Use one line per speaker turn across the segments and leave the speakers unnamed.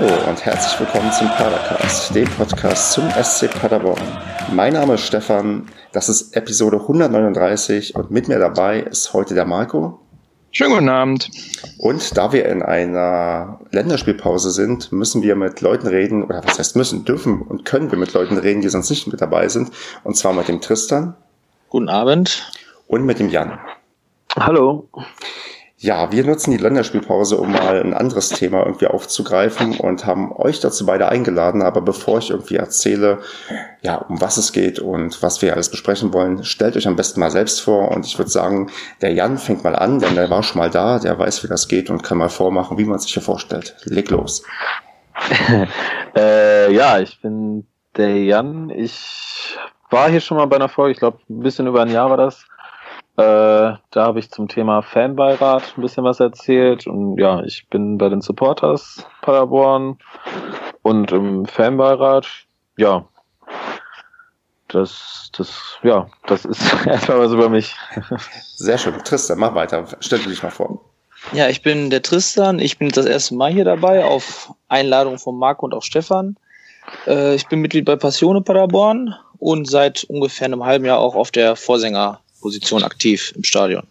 Hallo und herzlich willkommen zum Padercast, dem Podcast zum SC Paderborn. Mein Name ist Stefan, das ist Episode 139 und mit mir dabei ist heute der Marco.
Schönen guten Abend.
Und da wir in einer Länderspielpause sind, müssen wir mit Leuten reden, oder was heißt müssen, dürfen und können wir mit Leuten reden, die sonst nicht mit dabei sind. Und zwar mit dem Tristan.
Guten Abend.
Und mit dem Jan.
Hallo.
Ja, wir nutzen die Länderspielpause, um mal ein anderes Thema irgendwie aufzugreifen und haben euch dazu beide eingeladen. Aber bevor ich irgendwie erzähle, ja, um was es geht und was wir alles besprechen wollen, stellt euch am besten mal selbst vor. Und ich würde sagen, der Jan fängt mal an, denn der war schon mal da, der weiß, wie das geht und kann mal vormachen, wie man sich hier vorstellt. Leg los.
äh, ja, ich bin der Jan. Ich war hier schon mal bei einer Folge, ich glaube, ein bisschen über ein Jahr war das da habe ich zum Thema Fanbeirat ein bisschen was erzählt. Und ja, ich bin bei den Supporters Paderborn und im Fanbeirat. Ja, das, das, ja, das ist erstmal was über mich.
Sehr schön. Tristan, mach weiter. Stell dich mal vor.
Ja, ich bin der Tristan. Ich bin das erste Mal hier dabei, auf Einladung von Marco und auch Stefan. Äh, ich bin Mitglied bei Passione Paderborn und seit ungefähr einem halben Jahr auch auf der Vorsänger Position aktiv im Stadion.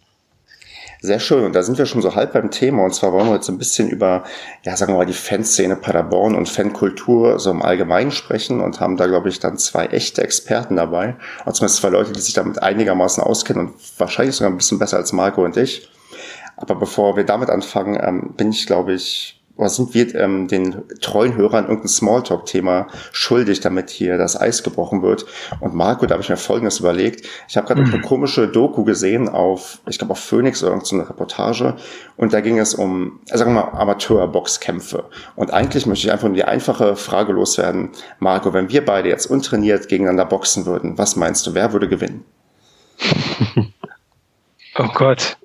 Sehr schön. Und da sind wir schon so halb beim Thema. Und zwar wollen wir jetzt ein bisschen über, ja, sagen wir mal, die Fanszene Paderborn und Fankultur so im Allgemeinen sprechen und haben da, glaube ich, dann zwei echte Experten dabei. Und zumindest zwei Leute, die sich damit einigermaßen auskennen und wahrscheinlich sogar ein bisschen besser als Marco und ich. Aber bevor wir damit anfangen, ähm, bin ich, glaube ich, oder sind wir ähm, den treuen Hörern irgendein Smalltalk-Thema schuldig, damit hier das Eis gebrochen wird? Und Marco, da habe ich mir Folgendes überlegt. Ich habe gerade mhm. eine komische Doku gesehen auf, ich glaube auf Phoenix oder irgendeine Reportage und da ging es um, sagen wir mal, Amateur-Boxkämpfe. Und eigentlich möchte ich einfach nur die einfache Frage loswerden. Marco, wenn wir beide jetzt untrainiert gegeneinander boxen würden, was meinst du, wer würde gewinnen?
oh Gott.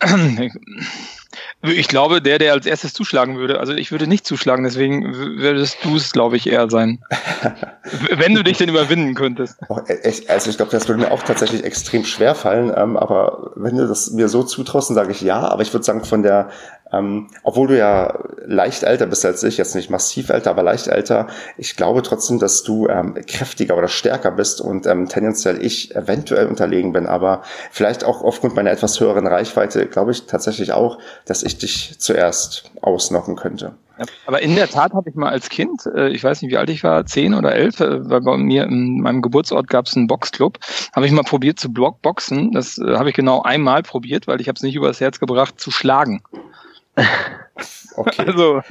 Ich glaube, der, der als erstes zuschlagen würde. Also ich würde nicht zuschlagen, deswegen würdest du es, glaube ich, eher sein. Wenn du dich denn überwinden könntest.
Oh, also ich glaube, das würde mir auch tatsächlich extrem schwer fallen. Ähm, aber wenn du das mir so zutraust, dann sage ich ja. Aber ich würde sagen, von der ähm, obwohl du ja leicht älter bist als ich, jetzt nicht massiv älter, aber leicht älter, ich glaube trotzdem, dass du ähm, kräftiger oder stärker bist und ähm, tendenziell ich eventuell unterlegen bin, aber vielleicht auch aufgrund meiner etwas höheren Reichweite glaube ich tatsächlich auch, dass ich dich zuerst ausnocken könnte.
aber in der Tat habe ich mal als Kind, äh, ich weiß nicht, wie alt ich war, zehn oder elf, äh, weil bei mir in meinem Geburtsort gab es einen Boxclub, habe ich mal probiert zu boxen. Das äh, habe ich genau einmal probiert, weil ich habe es nicht übers Herz gebracht zu schlagen.
Okay.
Also,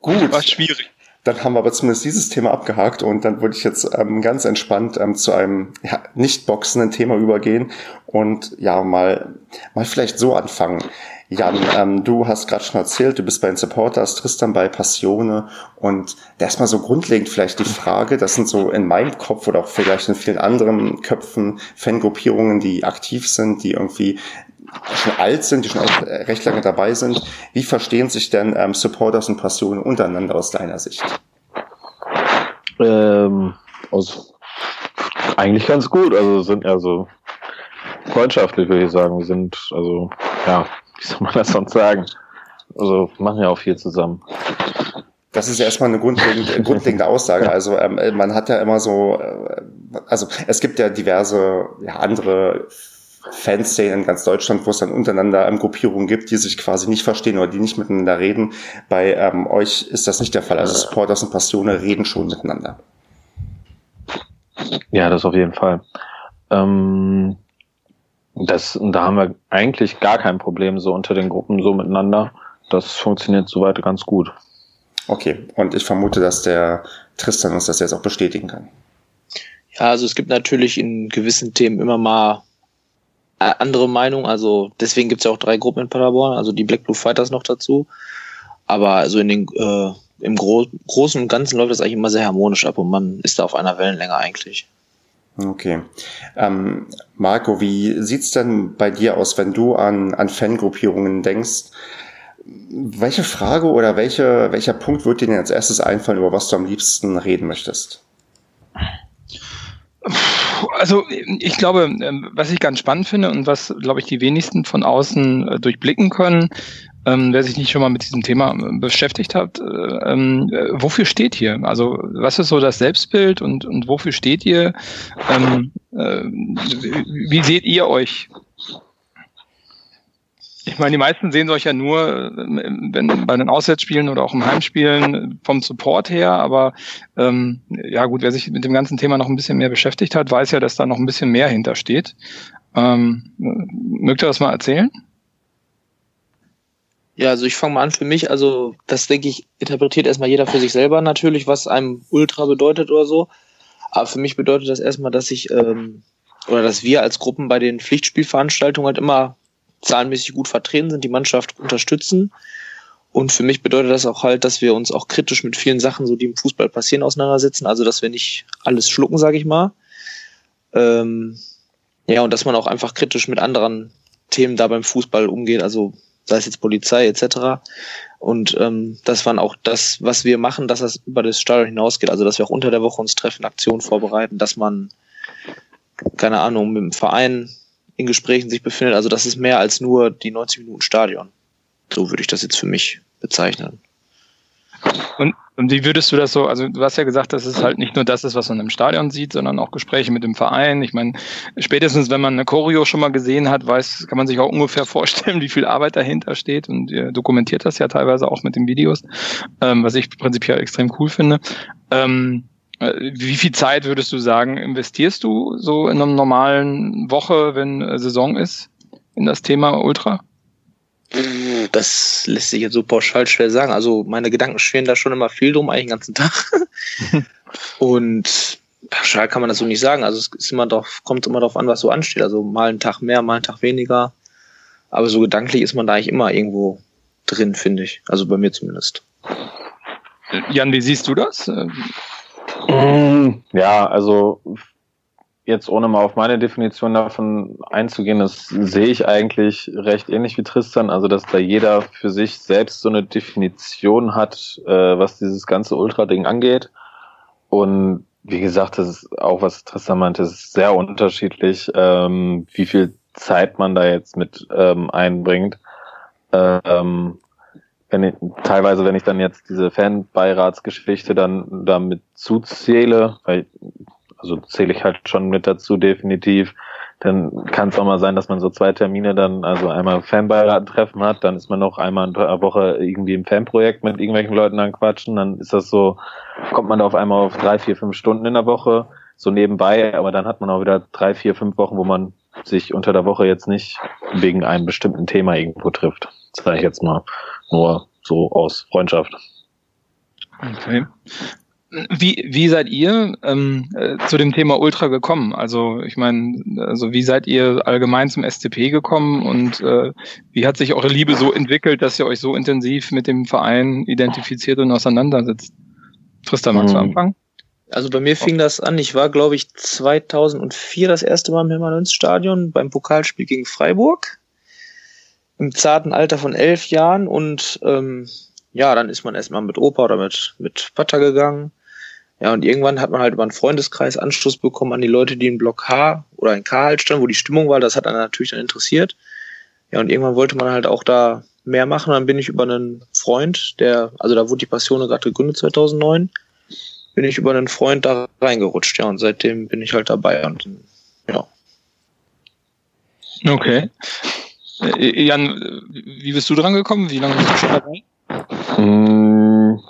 gut.
War schwierig.
Dann haben wir aber zumindest dieses Thema abgehakt und dann würde ich jetzt ähm, ganz entspannt ähm, zu einem ja, nicht boxenden Thema übergehen und ja mal mal vielleicht so anfangen. Jan, ähm, du hast gerade schon erzählt, du bist bei den Supporters, Tristan bei Passione und erstmal so grundlegend vielleicht die Frage, das sind so in meinem Kopf oder auch vielleicht in vielen anderen Köpfen Fangruppierungen, die aktiv sind, die irgendwie schon alt sind, die schon auch recht lange dabei sind. Wie verstehen sich denn ähm, Supporters und Passionen untereinander aus deiner Sicht?
Ähm, aus, eigentlich ganz gut. Also sind ja so freundschaftlich, würde ich sagen. Wir sind, also, ja, wie soll man das sonst sagen? Also machen ja auch viel zusammen.
Das ist ja erstmal eine grundlegende, grundlegende Aussage. Also ähm, man hat ja immer so, äh, also es gibt ja diverse ja, andere Fanszenen in ganz Deutschland, wo es dann untereinander ähm, Gruppierungen gibt, die sich quasi nicht verstehen oder die nicht miteinander reden. Bei ähm, euch ist das nicht der Fall. Also Supporters und Passione reden schon miteinander.
Ja, das auf jeden Fall. Ähm, das, da haben wir eigentlich gar kein Problem so unter den Gruppen so miteinander. Das funktioniert soweit ganz gut.
Okay, und ich vermute, dass der Tristan uns das jetzt auch bestätigen kann.
Ja, also es gibt natürlich in gewissen Themen immer mal andere Meinung. Also deswegen gibt es ja auch drei Gruppen in Paderborn, also die Black Blue Fighters noch dazu. Aber also in den äh, im Gro Großen und Ganzen läuft das eigentlich immer sehr harmonisch ab und man ist da auf einer Wellenlänge eigentlich.
Okay. Ähm, Marco, wie sieht's denn bei dir aus, wenn du an, an Fangruppierungen denkst? Welche Frage oder welche, welcher Punkt wird dir denn als erstes einfallen, über was du am liebsten reden möchtest?
Also ich glaube, ähm, was ich ganz spannend finde und was, glaube ich, die wenigsten von außen äh, durchblicken können, ähm, wer sich nicht schon mal mit diesem Thema äh, beschäftigt hat, äh, ähm, äh, wofür steht ihr? Also was ist so das Selbstbild und, und wofür steht ihr? Ähm, äh, wie seht ihr euch? Ich meine, die meisten sehen euch ja nur äh, wenn, bei den Auswärtsspielen oder auch im Heimspielen vom Support her, aber ähm, ja gut, wer sich mit dem ganzen Thema noch ein bisschen mehr beschäftigt hat, weiß ja, dass da noch ein bisschen mehr hintersteht. Ähm, mögt ihr das mal erzählen?
Ja, also ich fange mal an für mich. Also das denke ich, interpretiert erstmal jeder für sich selber natürlich, was einem Ultra bedeutet oder so. Aber für mich bedeutet das erstmal, dass ich ähm, oder dass wir als Gruppen bei den Pflichtspielveranstaltungen halt immer zahlenmäßig gut vertreten sind, die Mannschaft unterstützen. Und für mich bedeutet das auch halt, dass wir uns auch kritisch mit vielen Sachen, so die im Fußball passieren, auseinandersetzen. Also dass wir nicht alles schlucken, sage ich mal. Ähm, ja, und dass man auch einfach kritisch mit anderen Themen da beim Fußball umgeht. Also sei es jetzt Polizei etc. Und ähm, das waren auch das, was wir machen, dass das über das Stadion hinausgeht. Also dass wir auch unter der Woche uns treffen, Aktionen vorbereiten, dass man, keine Ahnung, mit dem Verein in Gesprächen sich befindet. Also das ist mehr als nur die 90 Minuten Stadion. So würde ich das jetzt für mich bezeichnen.
Und, und wie würdest du das so, also du hast ja gesagt, dass es halt nicht nur das ist, was man im Stadion sieht, sondern auch Gespräche mit dem Verein. Ich meine, spätestens wenn man eine Choreo schon mal gesehen hat, weiß, kann man sich auch ungefähr vorstellen, wie viel Arbeit dahinter steht und ihr dokumentiert das ja teilweise auch mit den Videos, ähm, was ich prinzipiell extrem cool finde. Ähm, äh, wie viel Zeit würdest du sagen, investierst du so in einer normalen Woche, wenn äh, Saison ist, in das Thema Ultra?
Das lässt sich jetzt so pauschal schwer sagen. Also meine Gedanken schwirren da schon immer viel drum, eigentlich den ganzen Tag. Und pauschal kann man das so nicht sagen. Also es ist immer drauf, kommt immer darauf an, was so ansteht. Also mal einen Tag mehr, mal einen Tag weniger. Aber so gedanklich ist man da eigentlich immer irgendwo drin, finde ich. Also bei mir zumindest.
Jan, wie siehst du das?
Ja, also jetzt ohne mal auf meine Definition davon einzugehen, das sehe ich eigentlich recht ähnlich wie Tristan, also dass da jeder für sich selbst so eine Definition hat, äh, was dieses ganze Ultra-Ding angeht. Und wie gesagt, das ist auch, was Tristan meinte, es ist sehr unterschiedlich, ähm, wie viel Zeit man da jetzt mit ähm, einbringt. Ähm, wenn ich, teilweise, wenn ich dann jetzt diese Fanbeiratsgeschichte dann damit zuzähle, weil also zähle ich halt schon mit dazu definitiv. Dann kann es auch mal sein, dass man so zwei Termine dann, also einmal Fanbeirat-Treffen hat, dann ist man noch einmal in der Woche irgendwie im Fanprojekt mit irgendwelchen Leuten dann quatschen, dann ist das so, kommt man da auf einmal auf drei, vier, fünf Stunden in der Woche, so nebenbei, aber dann hat man auch wieder drei, vier, fünf Wochen, wo man sich unter der Woche jetzt nicht wegen einem bestimmten Thema irgendwo trifft. Das sage ich jetzt mal nur so aus Freundschaft.
Okay. Wie, wie seid ihr ähm, äh, zu dem Thema Ultra gekommen? Also ich meine, also wie seid ihr allgemein zum SCP gekommen und äh, wie hat sich eure Liebe so entwickelt, dass ihr euch so intensiv mit dem Verein identifiziert und auseinandersetzt? Tristan, magst du hm. anfangen?
Also bei mir fing das an, ich war glaube ich 2004 das erste Mal im Hilmarns-Stadion beim Pokalspiel gegen Freiburg im zarten Alter von elf Jahren und ähm, ja, dann ist man erstmal mit Opa oder mit, mit Vater gegangen ja, und irgendwann hat man halt über einen Freundeskreis Anschluss bekommen an die Leute, die in Block H oder in K halt standen, wo die Stimmung war. Das hat dann natürlich dann interessiert. Ja, und irgendwann wollte man halt auch da mehr machen. Dann bin ich über einen Freund, der, also da wurde die Passion gerade gegründet 2009, bin ich über einen Freund da reingerutscht. Ja, und seitdem bin ich halt dabei und ja.
Okay. Äh, Jan, wie bist du dran gekommen? Wie lange bist du schon dabei?
Mm,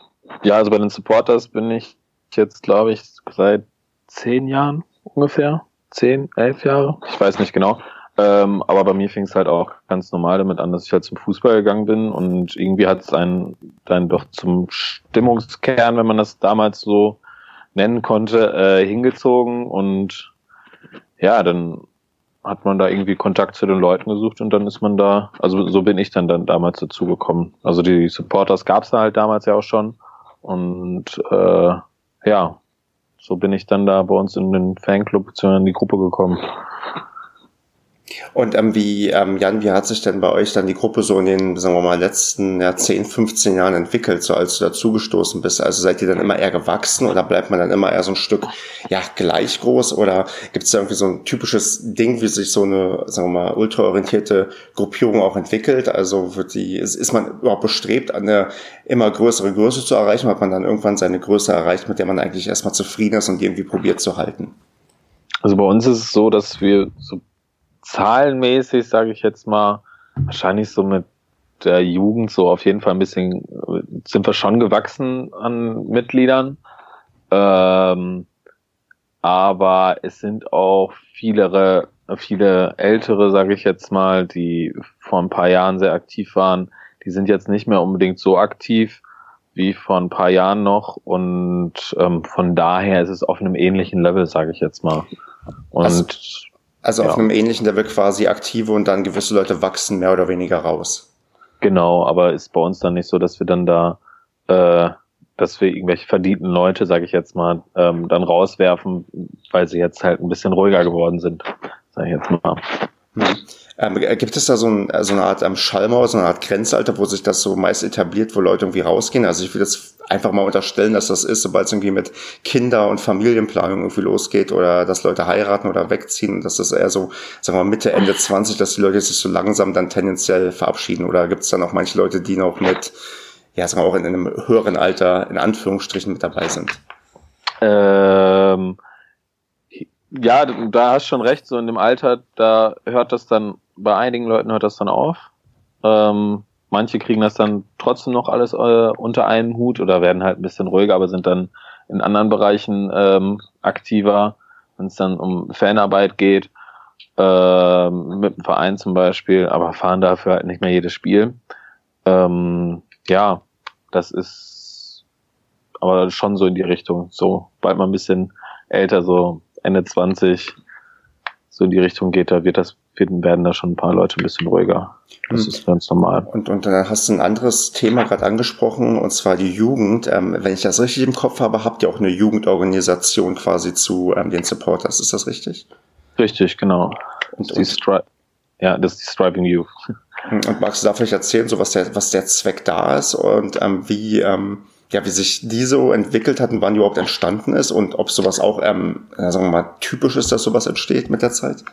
ja, also bei den Supporters bin ich jetzt, glaube ich, seit zehn Jahren ungefähr. Zehn, elf Jahre. Ich weiß nicht genau. Ähm, aber bei mir fing es halt auch ganz normal damit an, dass ich halt zum Fußball gegangen bin und irgendwie hat es einen dann doch zum Stimmungskern, wenn man das damals so nennen konnte, äh, hingezogen und ja, dann hat man da irgendwie Kontakt zu den Leuten gesucht und dann ist man da, also so bin ich dann, dann damals dazu gekommen. Also die Supporters gab es da halt damals ja auch schon und äh, ja, so bin ich dann da bei uns in den Fanclub, in die Gruppe gekommen.
Und ähm, wie, ähm, Jan, wie hat sich denn bei euch dann die Gruppe so in den, sagen wir mal, letzten ja, 10, 15 Jahren entwickelt, so als du dazugestoßen bist? Also seid ihr dann immer eher gewachsen oder bleibt man dann immer eher so ein Stück ja, gleich groß? Oder gibt es da irgendwie so ein typisches Ding, wie sich so eine, sagen wir mal, ultraorientierte Gruppierung auch entwickelt? Also wird die, ist, ist man überhaupt bestrebt, eine immer größere Größe zu erreichen? Hat man dann irgendwann seine Größe erreicht, mit der man eigentlich erstmal zufrieden ist und die irgendwie probiert zu halten?
Also bei uns ist es so, dass wir so zahlenmäßig, sage ich jetzt mal, wahrscheinlich so mit der Jugend so auf jeden Fall ein bisschen, sind wir schon gewachsen an Mitgliedern. Ähm, aber es sind auch viele, viele ältere, sage ich jetzt mal, die vor ein paar Jahren sehr aktiv waren. Die sind jetzt nicht mehr unbedingt so aktiv wie vor ein paar Jahren noch und ähm, von daher ist es auf einem ähnlichen Level, sage ich jetzt mal. Und
also also ja. auf einem ähnlichen Level quasi aktive und dann gewisse Leute wachsen mehr oder weniger raus.
Genau, aber ist bei uns dann nicht so, dass wir dann da, äh, dass wir irgendwelche verdienten Leute, sage ich jetzt mal, ähm, dann rauswerfen, weil sie jetzt halt ein bisschen ruhiger geworden sind, sage ich jetzt mal.
Hm. Ähm, gibt es da so, ein, so eine Art ähm, Schallmauer, so eine Art Grenzalter, wo sich das so meist etabliert, wo Leute irgendwie rausgehen? Also ich will jetzt einfach mal unterstellen, dass das ist, sobald es irgendwie mit Kinder- und Familienplanung irgendwie losgeht oder dass Leute heiraten oder wegziehen, dass das eher so, sagen wir mal, Mitte, Ende 20, dass die Leute sich so langsam dann tendenziell verabschieden. Oder gibt es dann auch manche Leute, die noch mit, ja, sagen wir auch in einem höheren Alter, in Anführungsstrichen, mit dabei sind?
Ähm ja, da hast schon recht, so in dem Alter, da hört das dann, bei einigen Leuten hört das dann auf. Ähm, manche kriegen das dann trotzdem noch alles äh, unter einem Hut oder werden halt ein bisschen ruhiger, aber sind dann in anderen Bereichen ähm, aktiver, wenn es dann um Fanarbeit geht, äh, mit dem Verein zum Beispiel, aber fahren dafür halt nicht mehr jedes Spiel. Ähm, ja, das ist aber schon so in die Richtung. So, bald mal ein bisschen älter, so Ende 20 so in die Richtung geht, da wird das, werden da schon ein paar Leute ein bisschen ruhiger. Das ist ganz normal.
Und, und da hast du ein anderes Thema gerade angesprochen, und zwar die Jugend. Ähm, wenn ich das richtig im Kopf habe, habt ihr auch eine Jugendorganisation quasi zu ähm, den Supporters. Ist das richtig?
Richtig, genau. Und, das ist die ja, das ist die Striping Youth.
Und magst du da vielleicht erzählen, so was der, was der Zweck da ist und ähm, wie, ähm, ja, wie sich die so entwickelt hat und wann die überhaupt entstanden ist und ob sowas auch, ähm, sagen wir mal, typisch ist, dass sowas entsteht mit der Zeit?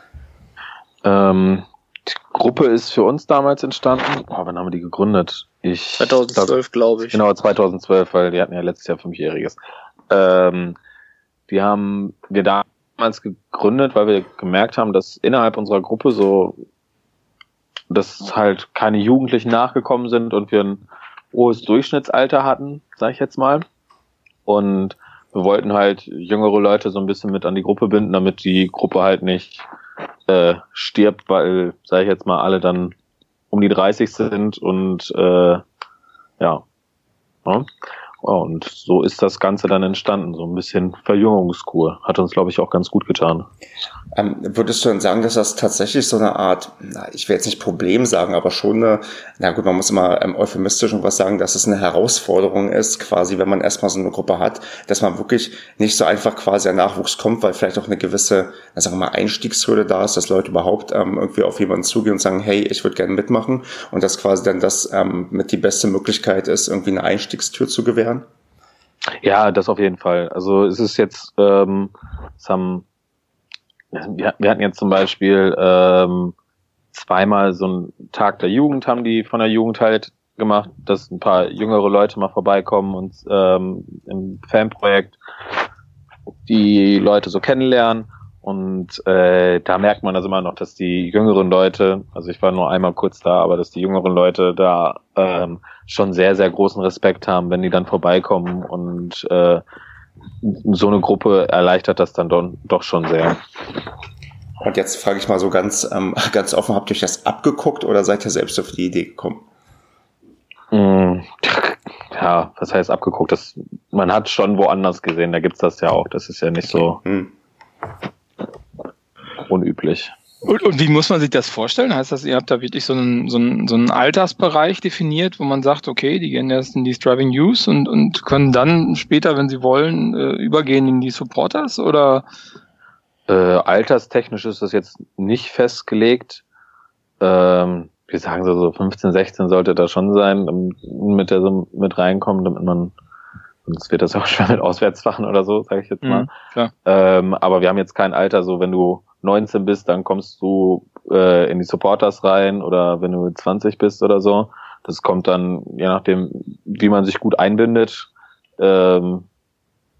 Ähm, die Gruppe ist für uns damals entstanden. Oh, wann haben wir die gegründet?
Ich 2012, glaube ich.
Genau, 2012, weil die hatten ja letztes Jahr fünfjähriges. Ähm, die haben wir damals gegründet, weil wir gemerkt haben, dass innerhalb unserer Gruppe so, dass halt keine Jugendlichen nachgekommen sind und wir ein hohes Durchschnittsalter hatten, sag ich jetzt mal. Und wir wollten halt jüngere Leute so ein bisschen mit an die Gruppe binden, damit die Gruppe halt nicht äh, stirbt, weil, sag ich jetzt mal, alle dann um die 30 sind und äh, ja. ja. Und so ist das Ganze dann entstanden, so ein bisschen Verjüngungskur. Hat uns, glaube ich, auch ganz gut getan.
Ähm, würdest du denn sagen, dass das tatsächlich so eine Art, na, ich will jetzt nicht Problem sagen, aber schon eine, na gut, man muss immer ähm, euphemistisch und was sagen, dass es eine Herausforderung ist, quasi, wenn man erstmal so eine Gruppe hat, dass man wirklich nicht so einfach quasi ein Nachwuchs kommt, weil vielleicht auch eine gewisse, na, sagen wir mal, Einstiegshürde da ist, dass Leute überhaupt ähm, irgendwie auf jemanden zugehen und sagen, hey, ich würde gerne mitmachen und dass quasi dann das ähm, mit die beste Möglichkeit ist, irgendwie eine Einstiegstür zu gewähren?
Ja, das auf jeden Fall. Also es ist jetzt, ähm, es haben wir, wir hatten jetzt zum Beispiel ähm, zweimal so einen Tag der Jugend haben die von der Jugend halt gemacht, dass ein paar jüngere Leute mal vorbeikommen und ähm, im Fanprojekt die Leute so kennenlernen. Und äh, da merkt man das immer noch, dass die jüngeren Leute, also ich war nur einmal kurz da, aber dass die jüngeren Leute da ähm, schon sehr, sehr großen Respekt haben, wenn die dann vorbeikommen und äh, so eine Gruppe erleichtert das dann doch, doch schon sehr.
Und jetzt frage ich mal so ganz, ähm, ganz offen, habt ihr euch das abgeguckt oder seid ihr selbst auf die Idee gekommen?
Mm, ja, was heißt abgeguckt? Das, man hat schon woanders gesehen, da gibt's das ja auch. Das ist ja nicht so hm. unüblich.
Und, und, wie muss man sich das vorstellen? Heißt das, ihr habt da wirklich so einen, so, einen, so einen Altersbereich definiert, wo man sagt, okay, die gehen erst in die Striving Use und, und können dann später, wenn sie wollen, äh, übergehen in die Supporters? Oder
Äh, alterstechnisch ist das jetzt nicht festgelegt. Ähm, wir sagen so, so 15, 16 sollte da schon sein, mit der so mit reinkommen, damit man, sonst wird das auch schwer mit Auswärtsfachen oder so, sage ich jetzt mal. Mhm, ähm, aber wir haben jetzt kein Alter, so wenn du 19 bist, dann kommst du äh, in die Supporters rein oder wenn du 20 bist oder so. Das kommt dann, je nachdem, wie man sich gut einbindet, ähm,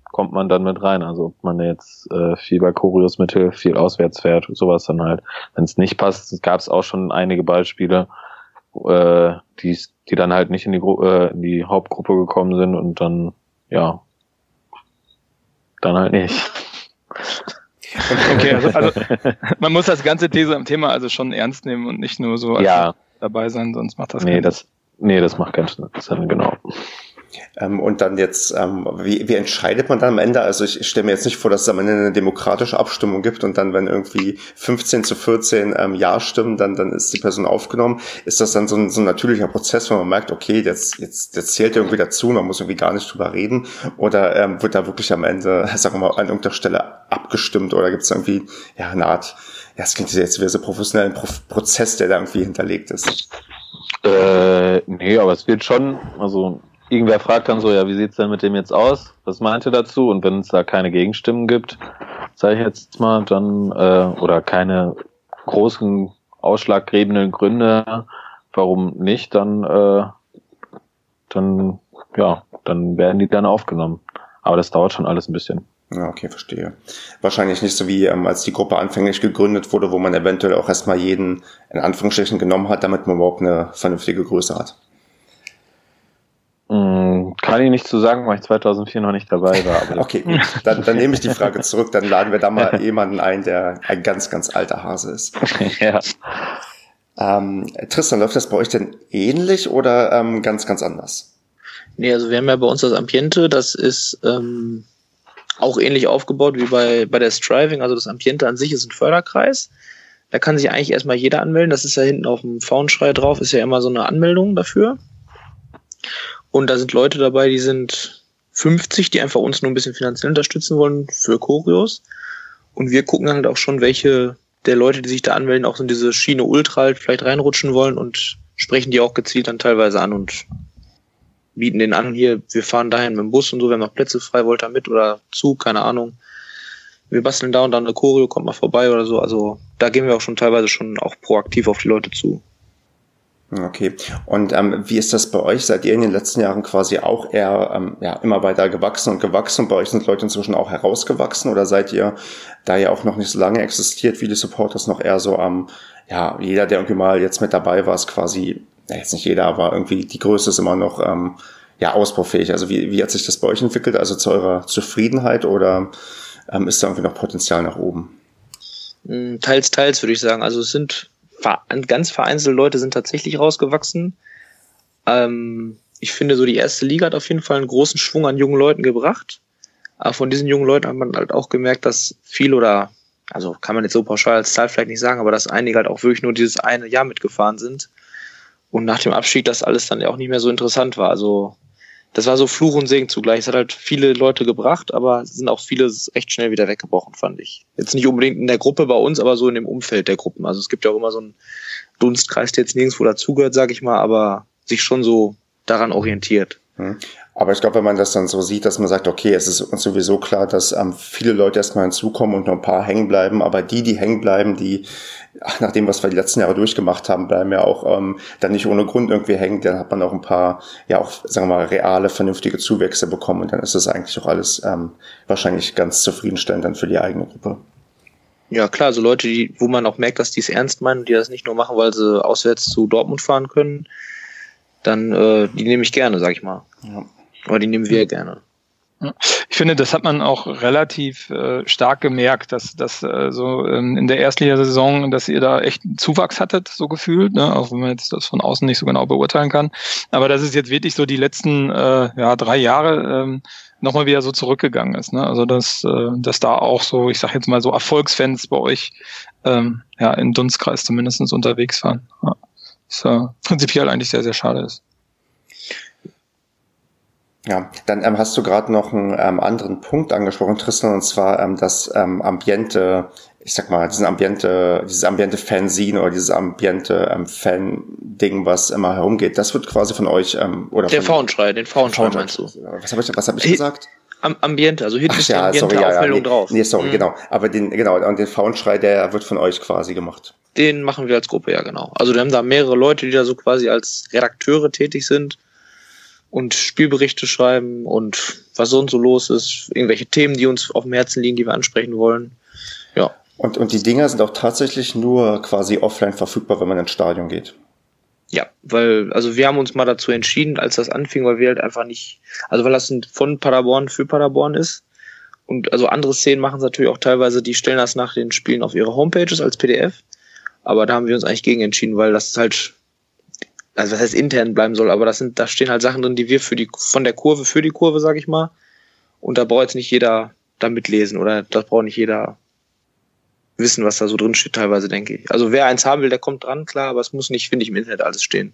kommt man dann mit rein. Also ob man jetzt äh, viel bei Choreos mithilft, viel auswärts fährt, sowas dann halt. Wenn es nicht passt, gab es auch schon einige Beispiele, äh, die, die dann halt nicht in die, Gru äh, in die Hauptgruppe gekommen sind und dann, ja, dann halt nicht.
Okay, also, also man muss das ganze These am Thema also schon ernst nehmen und nicht nur so
ja.
dabei sein, sonst macht das
nee, das Nee, das macht keinen Sinn, genau.
Ähm, und dann jetzt, ähm, wie, wie entscheidet man dann am Ende? Also ich, ich stelle mir jetzt nicht vor, dass es am Ende eine demokratische Abstimmung gibt und dann, wenn irgendwie 15 zu 14 ähm, Ja stimmen, dann, dann ist die Person aufgenommen. Ist das dann so ein, so ein natürlicher Prozess, wo man merkt, okay, jetzt, jetzt, jetzt zählt irgendwie dazu, man muss irgendwie gar nicht drüber reden? Oder ähm, wird da wirklich am Ende, sagen wir mal, an irgendeiner Stelle abgestimmt oder gibt es irgendwie ja, eine Art, ja, es klingt jetzt wie so professionellen Pro Prozess, der da irgendwie hinterlegt ist?
Äh, nee, aber es wird schon, also irgendwer fragt dann so, ja, wie sieht's denn mit dem jetzt aus? Was meint ihr dazu? Und wenn es da keine Gegenstimmen gibt, sage ich jetzt mal, dann, äh, oder keine großen ausschlaggebenden Gründe, warum nicht, dann, äh, dann, ja, dann werden die dann aufgenommen. Aber das dauert schon alles ein bisschen.
Ja, okay, verstehe. Wahrscheinlich nicht so wie ähm, als die Gruppe anfänglich gegründet wurde, wo man eventuell auch erstmal jeden in Anführungsstrichen genommen hat, damit man überhaupt eine vernünftige Größe hat.
Kann ich nicht zu sagen, weil ich 2004 noch nicht dabei war.
okay, gut. Dann, dann nehme ich die Frage zurück. Dann laden wir da mal jemanden ein, der ein ganz, ganz alter Hase ist. ja. Ähm, Tristan, läuft das bei euch denn ähnlich oder ähm, ganz, ganz anders?
Nee, also wir haben ja bei uns das Ambiente, das ist ähm, auch ähnlich aufgebaut wie bei, bei der Striving. Also das Ambiente an sich ist ein Förderkreis. Da kann sich eigentlich erstmal jeder anmelden. Das ist ja hinten auf dem Faunschrei drauf, ist ja immer so eine Anmeldung dafür. Und da sind Leute dabei, die sind 50, die einfach uns nur ein bisschen finanziell unterstützen wollen für Choreos. Und wir gucken dann halt auch schon, welche der Leute, die sich da anmelden, auch so in diese Schiene Ultra halt vielleicht reinrutschen wollen und sprechen die auch gezielt dann teilweise an und bieten den an, hier, wir fahren dahin mit dem Bus und so, wir haben noch Plätze frei, wollt ihr mit oder Zug, keine Ahnung. Wir basteln da und dann eine Choreo, kommt mal vorbei oder so. Also da gehen wir auch schon teilweise schon auch proaktiv auf die Leute zu.
Okay. Und ähm, wie ist das bei euch? Seid ihr in den letzten Jahren quasi auch eher ähm, ja, immer weiter gewachsen und gewachsen und bei euch sind Leute inzwischen auch herausgewachsen oder seid ihr, da ihr auch noch nicht so lange existiert, wie die Supporters noch eher so am, ähm, ja, jeder, der irgendwie mal jetzt mit dabei war, ist quasi ja, jetzt nicht jeder, aber irgendwie die Größe ist immer noch ähm, ja ausbaufähig. Also wie, wie hat sich das bei euch entwickelt? Also zu eurer Zufriedenheit oder ähm, ist da irgendwie noch Potenzial nach oben?
Hm, teils, teils würde ich sagen. Also es sind ganz vereinzelte Leute sind tatsächlich rausgewachsen. Ähm, ich finde, so die erste Liga hat auf jeden Fall einen großen Schwung an jungen Leuten gebracht. Aber von diesen jungen Leuten hat man halt auch gemerkt, dass viel oder, also kann man jetzt so pauschal als Zahl vielleicht nicht sagen, aber dass einige halt auch wirklich nur dieses eine Jahr mitgefahren sind und nach dem Abschied das alles dann ja auch nicht mehr so interessant war. Also das war so Fluch und Segen zugleich. Es hat halt viele Leute gebracht, aber sind auch viele recht schnell wieder weggebrochen, fand ich. Jetzt nicht unbedingt in der Gruppe bei uns, aber so in dem Umfeld der Gruppen. Also es gibt ja auch immer so einen Dunstkreis, der jetzt nirgendwo dazugehört, sag ich mal, aber sich schon so daran orientiert.
Aber ich glaube, wenn man das dann so sieht, dass man sagt, okay, es ist uns sowieso klar, dass ähm, viele Leute erstmal hinzukommen und noch ein paar hängen bleiben, aber die, die hängen bleiben, die ach, nach dem, was wir die letzten Jahre durchgemacht haben, bleiben ja auch ähm, dann nicht ohne Grund irgendwie hängen. Dann hat man auch ein paar, ja auch, sagen wir mal, reale, vernünftige Zuwächse bekommen und dann ist das eigentlich auch alles ähm, wahrscheinlich ganz zufriedenstellend dann für die eigene Gruppe.
Ja, klar, so Leute, die, wo man auch merkt, dass die es ernst meinen und die das nicht nur machen, weil sie auswärts zu Dortmund fahren können, dann äh, die nehme ich gerne, sag ich mal. Ja. Aber die nehmen wir gerne.
Ich finde, das hat man auch relativ äh, stark gemerkt, dass, dass äh, so ähm, in der Erstliga-Saison, dass ihr da echt Zuwachs hattet, so gefühlt, ne? auch wenn man jetzt das von außen nicht so genau beurteilen kann. Aber dass es jetzt wirklich so die letzten äh, ja, drei Jahre ähm, nochmal wieder so zurückgegangen ist. Ne? Also dass, äh, dass da auch so, ich sag jetzt mal so Erfolgsfans bei euch ähm, ja, im Dunstkreis zumindest unterwegs waren. Ja. Was äh, prinzipiell eigentlich sehr, sehr schade ist.
Ja, dann ähm, hast du gerade noch einen ähm, anderen Punkt angesprochen, Tristan, und zwar ähm, das ähm, Ambiente, ich sag mal, diesen Ambiente, dieses Ambiente Fanzine oder dieses Ambiente ähm, Fan-Ding, was immer herumgeht. Das wird quasi von euch ähm, oder
Der
von,
Frauenschrei, den Frauenschrei meinst du?
Was habe ich, was hab ich gesagt?
Am Ambiente, also hinten
Ach
ist
ja,
Ambiente
sorry, ja, ja,
Aufmeldung
nee,
drauf.
nee, sorry,
Mhm.
genau. Aber den, genau, und den Frauenschrei, der wird von euch quasi gemacht.
Den machen wir als Gruppe, ja genau. Also wir haben da mehrere Leute, die da so quasi als Redakteure tätig sind und Spielberichte schreiben und was sonst so los ist, irgendwelche Themen, die uns auf dem Herzen liegen, die wir ansprechen wollen. Ja.
Und, und die Dinger sind auch tatsächlich nur quasi offline verfügbar, wenn man ins Stadion geht.
Ja, weil, also wir haben uns mal dazu entschieden, als das anfing, weil wir halt einfach nicht, also weil das von Paderborn für Paderborn ist. Und also andere Szenen machen es natürlich auch teilweise, die stellen das nach den Spielen auf ihre Homepages als PDF. Aber da haben wir uns eigentlich gegen entschieden, weil das halt, also was heißt intern bleiben soll, aber das sind, da stehen halt Sachen drin, die wir für die, von der Kurve für die Kurve, sag ich mal. Und da braucht jetzt nicht jeder da mitlesen oder das braucht nicht jeder wissen, was da so drin steht, teilweise, denke ich. Also wer eins haben will, der kommt dran, klar, aber es muss nicht, finde ich, im Internet alles stehen.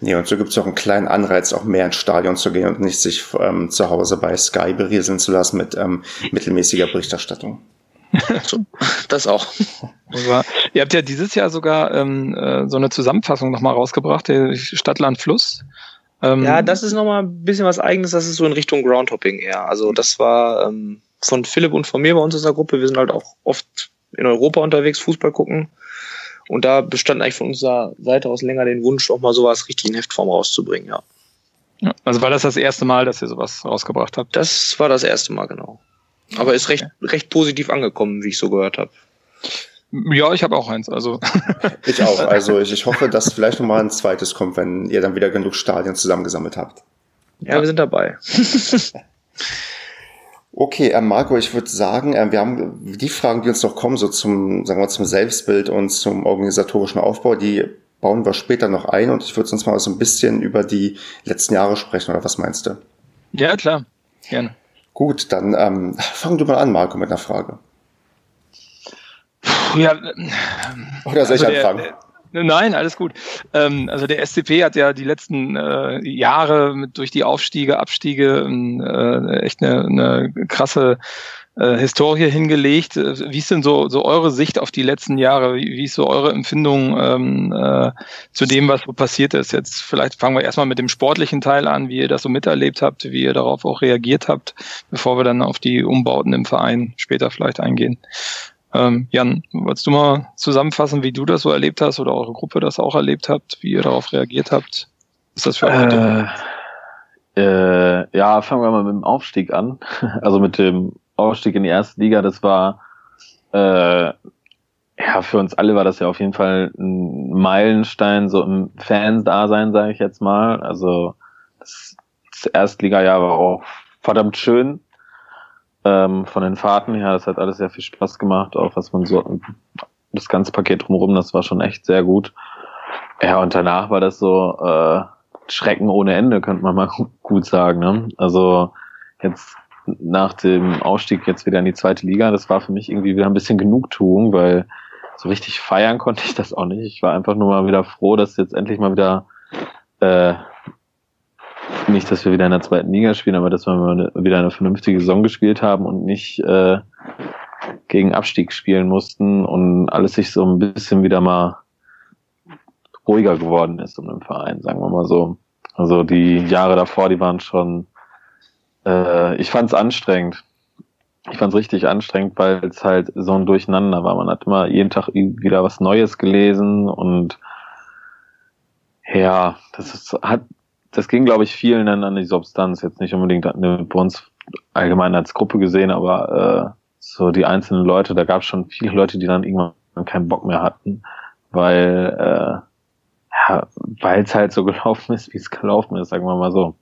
Nee, und so gibt es auch einen kleinen Anreiz, auch mehr ins Stadion zu gehen und nicht sich ähm, zu Hause bei Sky berieseln zu lassen mit ähm, mittelmäßiger Berichterstattung.
So, das auch.
Aber ihr habt ja dieses Jahr sogar ähm, äh, so eine Zusammenfassung nochmal rausgebracht, der Stadtland Fluss. Ähm,
Ja, das ist nochmal ein bisschen was eigenes, das ist so in Richtung Groundhopping eher. Also das war ähm, von Philipp und von mir bei uns in der Gruppe. Wir sind halt auch oft in Europa unterwegs, Fußball gucken. Und da bestand eigentlich von unserer Seite aus länger den Wunsch, auch mal sowas richtig in Heftform rauszubringen, ja.
ja, also war das das erste Mal, dass ihr sowas rausgebracht habt?
Das war das erste Mal, genau. Aber ist recht, recht positiv angekommen, wie ich so gehört habe.
Ja, ich habe auch eins. Also
Ich auch. Also ich, ich hoffe, dass vielleicht nochmal ein zweites kommt, wenn ihr dann wieder genug Stadien zusammengesammelt habt.
Ja, wir sind dabei.
Okay, äh, Marco, ich würde sagen, äh, wir haben die Fragen, die uns noch kommen, so zum, sagen wir, zum Selbstbild und zum organisatorischen Aufbau, die bauen wir später noch ein und ich würde sonst mal so ein bisschen über die letzten Jahre sprechen, oder was meinst du?
ja, klar, gerne.
Gut, dann ähm, fang du mal an, Marco, mit einer Frage.
Ja,
Oder soll ich
Also der-
anfangen?
Nein, alles gut. Ähm, also der SCP hat ja die letzten äh, Jahre mit durch die Aufstiege, Abstiege ähm, äh, echt eine, eine krasse äh, Historie hingelegt. Äh, Wie ist denn so, so eure Sicht auf die letzten Jahre? Wie, wie ist so eure Empfindung ähm, äh, zu dem, was so passiert ist? Jetzt vielleicht fangen wir erstmal mit dem sportlichen Teil an, wie ihr das so miterlebt habt, wie ihr darauf auch reagiert habt, bevor wir dann auf die Umbauten im Verein später vielleicht eingehen. Ähm, Jan, wolltest du mal zusammenfassen, wie du das so erlebt hast oder eure Gruppe das auch erlebt habt, wie ihr darauf reagiert habt? Ist das für euch?
Äh, äh, ja, fangen wir mal mit dem Aufstieg an. Also mit dem Aufstieg in die erste Liga, das war äh, ja für uns alle war das ja auf jeden Fall ein Meilenstein so im Fans-Dasein, sage ich jetzt mal. Also das, das Erstliga-Jahr war auch verdammt schön. Ähm, von den Fahrten her, das hat alles sehr viel Spaß gemacht, auch was man so das ganze Paket drumherum, das war schon echt sehr gut. Ja, und danach war das so äh, Schrecken ohne Ende, könnte man mal gut sagen. Ne? Also jetzt nach dem Aufstieg jetzt wieder in die zweite Liga, das war für mich irgendwie wieder ein bisschen Genugtuung, weil so richtig feiern konnte ich das auch nicht. Ich war einfach nur mal wieder froh, dass jetzt endlich mal wieder äh, nicht, dass wir wieder in der zweiten Liga spielen, aber dass wir mal wieder eine vernünftige Saison gespielt haben und nicht äh, gegen Abstieg spielen mussten und alles sich so ein bisschen wieder mal ruhiger geworden ist um den Verein, sagen wir mal so. Also die Jahre davor, die waren schon, äh, ich fand es anstrengend. Ich fand es richtig anstrengend, weil es halt so ein Durcheinander war. Man hat immer jeden Tag wieder was Neues gelesen und ja, das ist, hat, das ging, glaube ich, vielen dann an die Substanz. Jetzt nicht unbedingt bei uns allgemein als Gruppe gesehen, aber äh, so die einzelnen Leute, da gab es schon viele Leute, die dann irgendwann keinen Bock mehr hatten, weil äh, ja, weil es halt so gelaufen ist, wie es gelaufen ist, sagen wir mal so.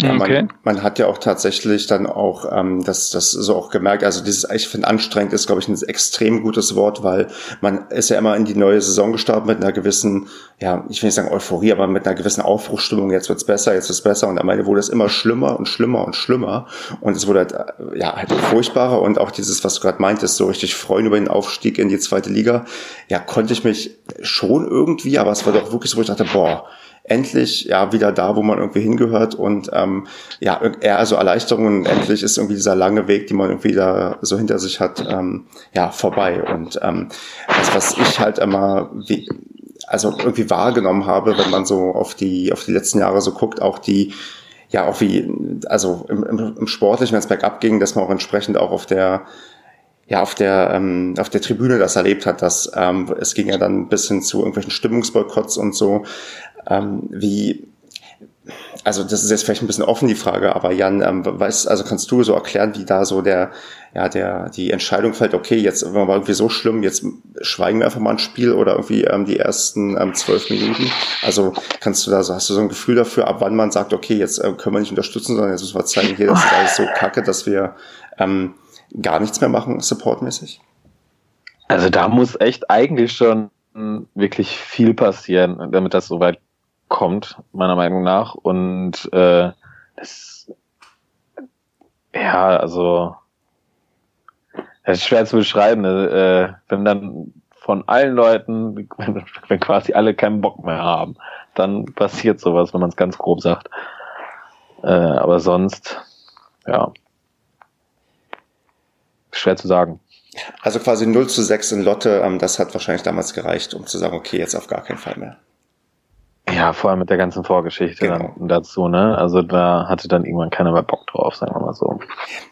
Ja,
okay.
man, man hat ja auch tatsächlich dann auch ähm, das, das so auch gemerkt, also dieses, ich finde anstrengend ist, glaube ich, ein extrem gutes Wort, weil man ist ja immer in die neue Saison gestartet mit einer gewissen, ja, ich will nicht sagen Euphorie, aber mit einer gewissen Aufbruchstimmung, jetzt wird's besser, jetzt wird's besser. Und am Ende wurde es immer schlimmer und schlimmer und schlimmer. Und es wurde halt, äh, ja, halt furchtbarer. Und auch dieses, was du gerade meintest, so richtig freuen über den Aufstieg in die zweite Liga, ja, konnte ich mich schon irgendwie, aber es war doch wirklich so, wo ich dachte, boah, endlich ja wieder da, wo man irgendwie hingehört und ähm, ja, eher also Erleichterung und endlich ist irgendwie dieser lange Weg, die man irgendwie da so hinter sich hat, ähm, ja, vorbei. Und ähm, das, was ich halt immer wie, also irgendwie wahrgenommen habe, wenn man so auf die, auf die letzten Jahre so guckt, auch die, ja, auch wie, also im, im, im Sportlichen, wenn es bergab ging, dass man auch entsprechend auch auf der, ja, auf der, ähm, auf der Tribüne das erlebt hat, dass ähm, es ging ja dann bis hin zu irgendwelchen Stimmungsboykotts und so. Ähm, wie, also das ist jetzt vielleicht ein bisschen offen die Frage, aber Jan, ähm, weißt, also kannst du so erklären, wie da so der, ja, der, die Entscheidung fällt, okay, jetzt war irgendwie so schlimm, jetzt schweigen wir einfach mal ein Spiel oder irgendwie ähm, die ersten ähm, zwölf Minuten. Also kannst du da so, hast du so ein Gefühl dafür, ab wann man sagt, okay, jetzt äh, können wir nicht unterstützen, sondern jetzt müssen wir zeigen, hier, das ist alles so kacke, dass wir ähm, gar nichts mehr machen, supportmäßig?
Also da muss echt eigentlich schon wirklich viel passieren, damit das so weit kommt, meiner Meinung nach. Und äh, das, ja, also das ist schwer zu beschreiben. Äh, wenn dann von allen Leuten, wenn, wenn quasi alle keinen Bock mehr haben, dann passiert sowas, wenn man es ganz grob sagt. Äh, aber sonst, ja, schwer zu sagen.
Also quasi 0 zu 6 in Lotte, ähm, das hat wahrscheinlich damals gereicht, um zu sagen, okay, jetzt auf gar keinen Fall mehr.
Ja, vor allem mit der ganzen Vorgeschichte genau. dann dazu, ne? Also da hatte dann irgendwann keiner mehr Bock drauf, sagen wir mal so.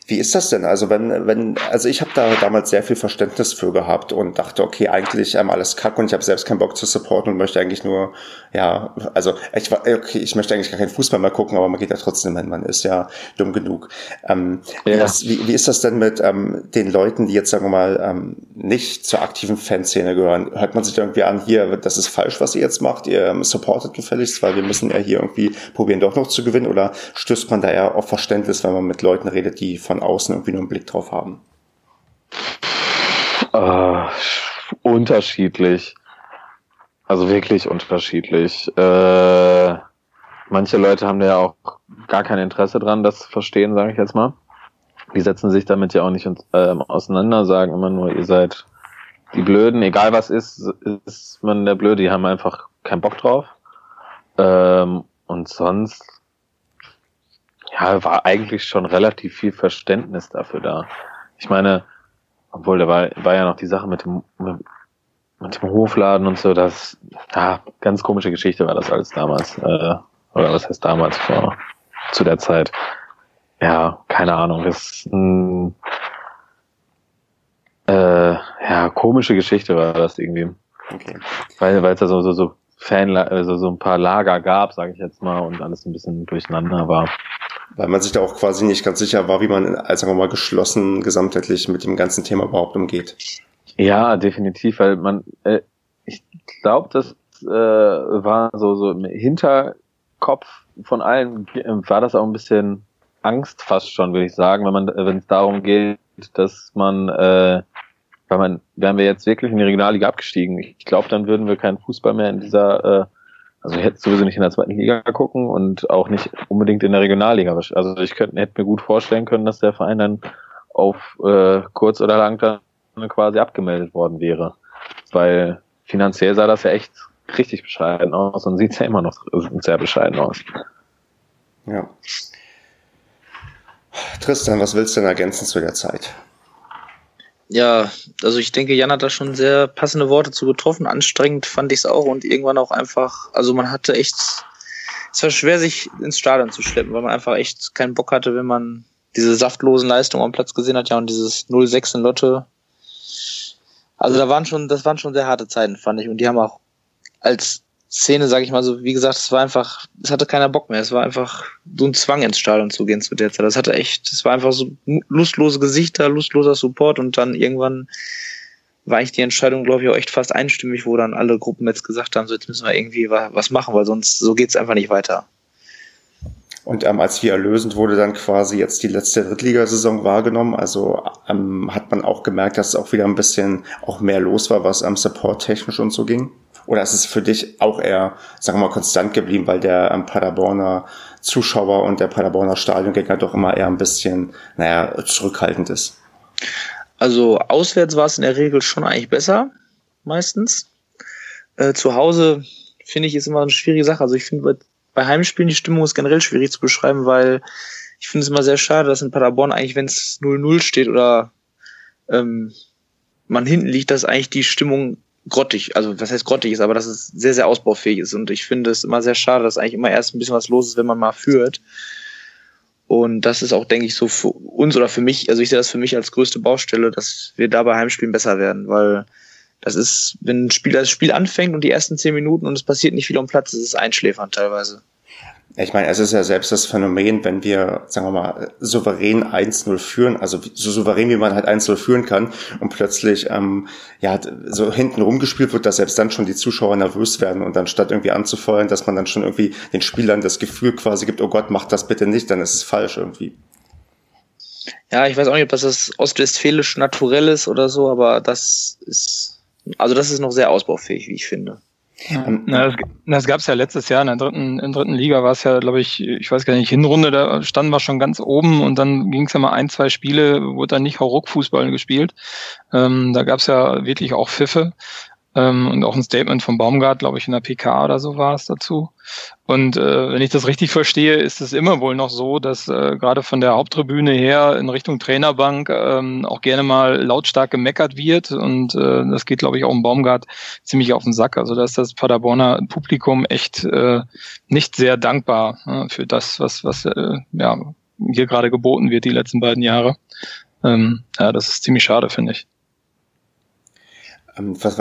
Wie ist das denn? Also wenn, wenn, also ich habe da damals sehr viel Verständnis für gehabt und dachte, okay, eigentlich ähm, alles kack und ich habe selbst keinen Bock zu supporten und möchte eigentlich nur, ja, also ich war, okay, ich möchte eigentlich gar keinen Fußball mehr gucken, aber man geht ja trotzdem hin, man ist ja dumm genug. Ähm, ja. wie, ist, wie, wie, ist das denn mit ähm, den Leuten, die jetzt, sagen wir mal, ähm, nicht zur aktiven Fanszene gehören? Hört man sich irgendwie an, hier, das ist falsch, was ihr jetzt macht, ihr ähm, supportet gefälligst, weil wir müssen ja hier irgendwie probieren, doch noch zu gewinnen oder stößt man da eher auf Verständnis, wenn man mit Leuten redet, die von außen irgendwie nur einen Blick drauf haben?
Uh, unterschiedlich. Also wirklich unterschiedlich. Äh, manche Leute haben ja auch gar kein Interesse dran, das zu verstehen, sage ich jetzt mal. Die setzen sich damit ja auch nicht äh, auseinander, sagen immer nur, ihr seid die Blöden, egal was ist, ist man der Blöde, die haben einfach keinen Bock drauf. Ähm, und sonst, ja, war eigentlich schon relativ viel Verständnis dafür da. Ich meine, obwohl da war, war ja noch die Sache mit dem, mit dem Hofladen und so, das, ja, ganz komische Geschichte war das alles damals. Äh, oder was heißt damals, vor, zu der Zeit. Ja, keine Ahnung, das ist ein, äh, ja, komische Geschichte war das irgendwie. Okay. Weil, weil es da so, so, so Fan, also so ein paar Lager gab, sage ich jetzt mal, und alles ein bisschen durcheinander war.
Weil man sich da auch quasi nicht ganz sicher war, wie man, als sagen wir mal, geschlossen gesamtheitlich mit dem ganzen Thema überhaupt umgeht.
Ja, definitiv, weil man, äh, ich glaube, das äh, war so, so im Hinterkopf von allen, war das auch ein bisschen Angst fast schon, würde ich sagen, wenn man, wenn es darum geht, dass man äh, weil man, wären wir jetzt wirklich in die Regionalliga abgestiegen, ich glaube, dann würden wir keinen Fußball mehr in dieser, äh, also hätte sowieso nicht in der zweiten Liga gucken und auch nicht unbedingt in der Regionalliga. Also ich könnte, hätte mir gut vorstellen können, dass der Verein dann auf äh, kurz oder lang dann quasi abgemeldet worden wäre. Weil finanziell sah das ja echt richtig bescheiden aus und sieht ja immer noch sehr bescheiden aus.
Ja. Tristan, was willst du denn ergänzen zu der Zeit?
Ja, also ich denke, Jan hat da schon sehr passende Worte zu getroffen. Anstrengend fand ich es auch und irgendwann auch einfach, also man hatte echt, es war schwer, sich ins Stadion zu schleppen, weil man einfach echt keinen Bock hatte, wenn man diese saftlosen Leistungen am Platz gesehen hat, ja, und dieses 0-6 in Lotte. Also da waren schon, das waren schon sehr harte Zeiten, fand ich. Und die haben auch als Szene, sag ich mal so, wie gesagt, es war einfach, es hatte keiner Bock mehr. Es war einfach so ein Zwang ins Stadion zu gehen zu der Zeit. Das hatte echt, es war einfach so lustlose Gesichter, lustloser Support und dann irgendwann war ich die Entscheidung, glaube ich, auch echt fast einstimmig, wo dann alle Gruppen jetzt gesagt haben, so jetzt müssen wir irgendwie was machen, weil sonst so geht's einfach nicht weiter.
Und ähm, als wir erlösend wurde dann quasi jetzt die letzte Drittligasaison wahrgenommen. Also ähm, hat man auch gemerkt, dass es auch wieder ein bisschen auch mehr los war, was am Support technisch und so ging. Oder ist es für dich auch eher, sagen wir mal, konstant geblieben, weil der ähm, Paderborner Zuschauer und der Paderborner Stadiongänger doch immer eher ein bisschen, naja, zurückhaltend ist?
Also auswärts war es in der Regel schon eigentlich besser, meistens. Äh, zu Hause finde ich, ist immer eine schwierige Sache. Also ich finde, bei Heimspielen die Stimmung ist generell schwierig zu beschreiben, weil ich finde es immer sehr schade, dass in Paderborn eigentlich, wenn es 0-0 steht oder ähm, man hinten liegt, dass eigentlich die Stimmung grottig, also was heißt grottig ist, aber dass es sehr, sehr ausbaufähig ist. Und ich finde es immer sehr schade, dass eigentlich immer erst ein bisschen was los ist, wenn man mal führt. Und das ist auch, denke ich, so für uns oder für mich, also ich sehe das für mich als größte Baustelle, dass wir da bei Heimspielen besser werden, weil das ist, wenn ein Spiel, das Spiel anfängt und die ersten zehn Minuten und es passiert nicht viel am Platz, ist es einschläfern teilweise.
Ich meine, es ist ja selbst das Phänomen, wenn wir, sagen wir mal, souverän 1-0 führen, also so souverän wie man halt 1-0 führen kann und plötzlich ähm, ja so hinten rumgespielt wird, dass selbst dann schon die Zuschauer nervös werden und dann statt irgendwie anzufeuern, dass man dann schon irgendwie den Spielern das Gefühl quasi gibt, oh Gott, macht das bitte nicht, dann ist es falsch irgendwie.
Ja, ich weiß auch nicht, ob das das ostwestfälisch naturell ist oder so, aber das ist, also das ist noch sehr ausbaufähig, wie ich finde.
Ähm, na, das, das gab es ja letztes Jahr in der dritten, in der dritten Liga war es ja, glaube ich, ich weiß gar nicht, Hinrunde, da standen wir schon ganz oben und dann ging es ja mal ein, zwei Spiele, wurde dann nicht Hauruck-Fußball gespielt. Ähm, da gab es ja wirklich auch Pfiffe ähm, und auch ein Statement von Baumgart, glaube ich, in der PK oder so war es dazu. Und äh, wenn ich das richtig verstehe, ist es immer wohl noch so, dass äh, gerade von der Haupttribüne her in Richtung Trainerbank ähm, auch gerne mal lautstark gemeckert wird. Und äh, das geht, glaube ich, auch im Baumgart ziemlich auf den Sack. Also da ist das Paderborner Publikum echt äh, nicht sehr dankbar äh, für das, was, was äh, ja, hier gerade geboten wird die letzten beiden Jahre. Ähm, ja, das ist ziemlich schade, finde ich.
Ähm, was,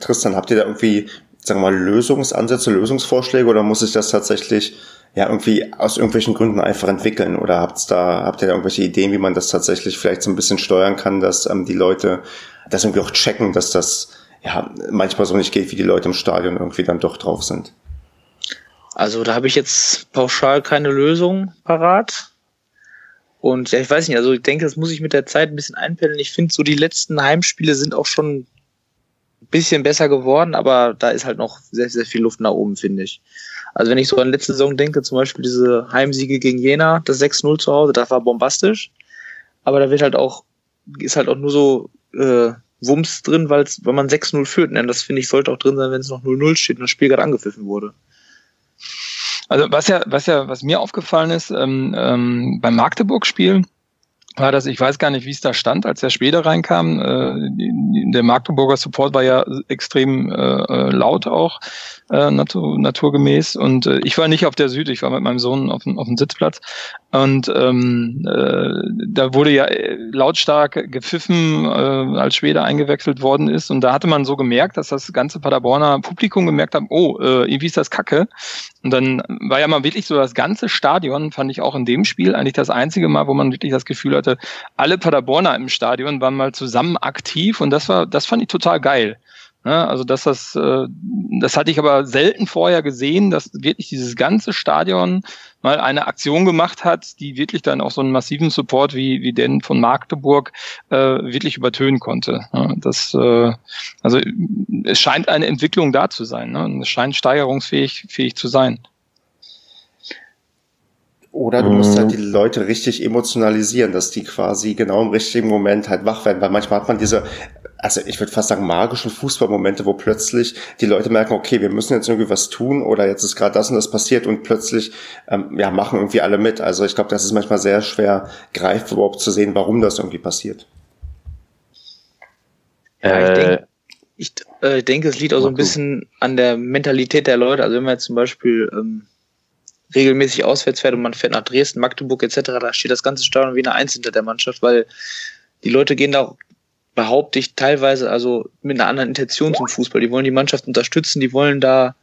Tristan, habt ihr da irgendwie, sagen wir mal, Lösungsansätze, Lösungsvorschläge oder muss sich das tatsächlich ja irgendwie aus irgendwelchen Gründen einfach entwickeln? Oder habt's da, habt ihr da irgendwelche Ideen, wie man das tatsächlich vielleicht so ein bisschen steuern kann, dass ähm, die Leute das irgendwie auch checken, dass das ja manchmal so nicht geht, wie die Leute im Stadion irgendwie dann doch drauf sind?
Also da habe ich jetzt pauschal keine Lösung parat. Und ja, ich weiß nicht, also ich denke, das muss ich mit der Zeit ein bisschen einpendeln. Ich finde, so die letzten Heimspiele sind auch schon bisschen besser geworden, aber da ist halt noch sehr, sehr viel Luft nach oben, finde ich. Also wenn ich so an letzte Saison denke, zum Beispiel diese Heimsiege gegen Jena, das 6-0 zu Hause, das war bombastisch. Aber da wird halt auch, ist halt auch nur so äh, Wumms drin, weil man 6-0 führt. Und das finde ich sollte auch drin sein, wenn es noch 0-0 steht und das Spiel gerade angepfiffen wurde.
Also was ja, was ja, was mir aufgefallen ist, ähm, ähm, beim Magdeburg-Spiel, war das, ich weiß gar nicht, wie es da stand, als der später reinkam. Äh, der Magdeburger Support war ja extrem äh, äh, laut auch äh, natur, naturgemäß. Und äh, ich war nicht auf der Süd, ich war mit meinem Sohn auf dem, auf dem Sitzplatz. Und ähm, äh, da wurde ja äh, lautstark gepfiffen, äh, als Schwede eingewechselt worden ist. Und da hatte man so gemerkt, dass das ganze Paderborner Publikum gemerkt hat, oh, äh, irgendwie ist das Kacke. Und dann war ja mal wirklich so das ganze Stadion, fand ich auch in dem Spiel eigentlich das einzige Mal, wo man wirklich das Gefühl hatte, alle Paderborner im Stadion waren mal zusammen aktiv und das war, das fand ich total geil. Ja, also dass das, äh, das hatte ich aber selten vorher gesehen, dass wirklich dieses ganze Stadion mal eine Aktion gemacht hat, die wirklich dann auch so einen massiven Support wie, wie den von Magdeburg äh, wirklich übertönen konnte. Ja, das, äh, also es scheint eine Entwicklung da zu sein. Ne? Und es scheint steigerungsfähig fähig zu sein.
Oder du musst halt mhm. die Leute richtig emotionalisieren, dass die quasi genau im richtigen Moment halt wach werden, weil manchmal hat man diese also ich würde fast sagen, magischen Fußballmomente, wo plötzlich die Leute merken, okay, wir müssen jetzt irgendwie was tun oder jetzt ist gerade das und das passiert und plötzlich ähm, ja, machen irgendwie alle mit. Also ich glaube, das ist manchmal sehr schwer greifbar überhaupt zu sehen, warum das irgendwie passiert.
Ja, ich denke, ich äh, denke, es liegt auch so ein bisschen an der Mentalität der Leute. Also wenn man jetzt zum Beispiel ähm, regelmäßig auswärts fährt und man fährt nach Dresden, Magdeburg etc., da steht das ganze Stadion wie eine Eins hinter der Mannschaft, weil die Leute gehen da behaupte ich, teilweise also mit einer anderen Intention zum Fußball. Die wollen die Mannschaft unterstützen, die wollen da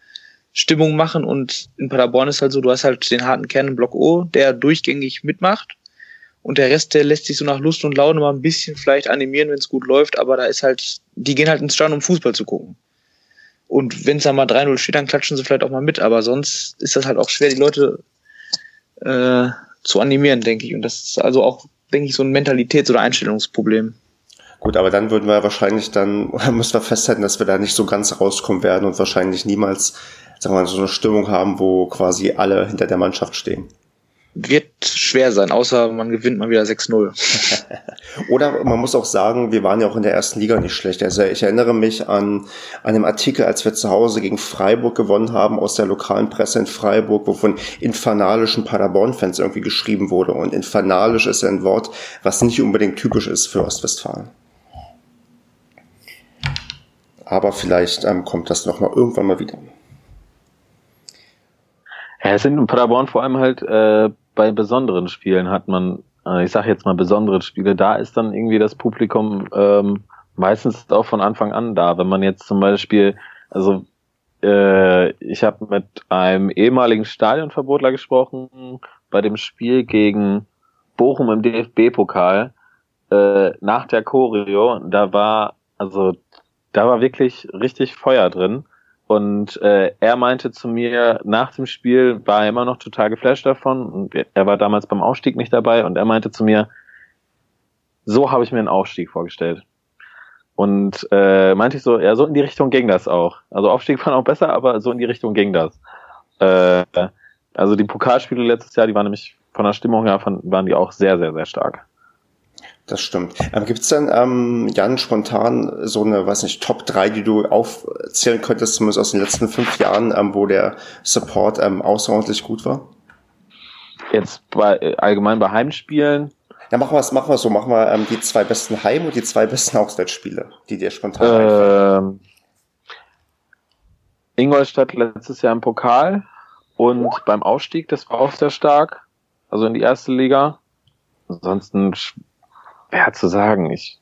Stimmung machen und in Paderborn ist halt so, du hast halt den harten Kern im Block O, der durchgängig mitmacht und der Rest, der lässt sich so nach Lust und Laune mal ein bisschen vielleicht animieren, wenn es gut läuft, aber da ist halt, die gehen halt ins Stadion, um Fußball zu gucken. Und wenn es da mal 3-0 steht, dann klatschen sie vielleicht auch mal mit, aber sonst ist das halt auch schwer, die Leute äh, zu animieren, denke ich. Und das ist also auch, denke ich, so ein Mentalitäts- oder Einstellungsproblem.
Gut, aber dann würden wir wahrscheinlich dann, müssen wir festhalten, dass wir da nicht so ganz rauskommen werden und wahrscheinlich niemals, sagen wir mal, so eine Stimmung haben, wo quasi alle hinter der Mannschaft stehen.
wird schwer sein, außer man gewinnt mal wieder 6-0.
Oder man muss auch sagen, wir waren ja auch in der ersten Liga nicht schlecht. Also ich erinnere mich an, an einem Artikel, als wir zu Hause gegen Freiburg gewonnen haben, aus der lokalen Presse in Freiburg, wo von infernalischen Paderborn-Fans irgendwie geschrieben wurde. Und infernalisch ist ja ein Wort, was nicht unbedingt typisch ist für Ostwestfalen. Aber vielleicht ähm, kommt das noch mal irgendwann mal wieder.
Ja, es sind in Paderborn vor allem halt äh, bei besonderen Spielen hat man, äh, ich sage jetzt mal besondere Spiele, da ist dann irgendwie das Publikum ähm, meistens auch von Anfang an da. Wenn man jetzt zum Beispiel, also äh, ich habe mit einem ehemaligen Stadionverbotler gesprochen bei dem Spiel gegen Bochum im DFB-Pokal äh, nach der Choreo. Da war also da war wirklich richtig Feuer drin. Und äh, er meinte zu mir, nach dem Spiel war er immer noch total geflasht davon. Und er war damals beim Aufstieg nicht dabei. Und er meinte zu mir, so habe ich mir einen Aufstieg vorgestellt. Und äh, meinte ich so, ja, so in die Richtung ging das auch. Also Aufstieg war noch besser, aber so in die Richtung ging das. Äh, also die Pokalspiele letztes Jahr, die waren nämlich von der Stimmung her, waren die auch sehr, sehr, sehr stark.
Das stimmt. Ähm, Gibt es denn, ähm, Jan, spontan so eine, weiß nicht, Top 3, die du aufzählen könntest, zumindest aus den letzten fünf Jahren, ähm, wo der Support ähm, außerordentlich gut war?
Jetzt bei, äh, allgemein bei Heimspielen?
Ja, machen wir es machen so. Machen wir ähm, die zwei besten Heim- und die zwei besten Auswärtsspiele, die dir spontan ähm, einfallen.
Ingolstadt letztes Jahr im Pokal und beim Aufstieg, das war auch sehr stark. Also in die erste Liga. Ansonsten schwer zu sagen. Ich,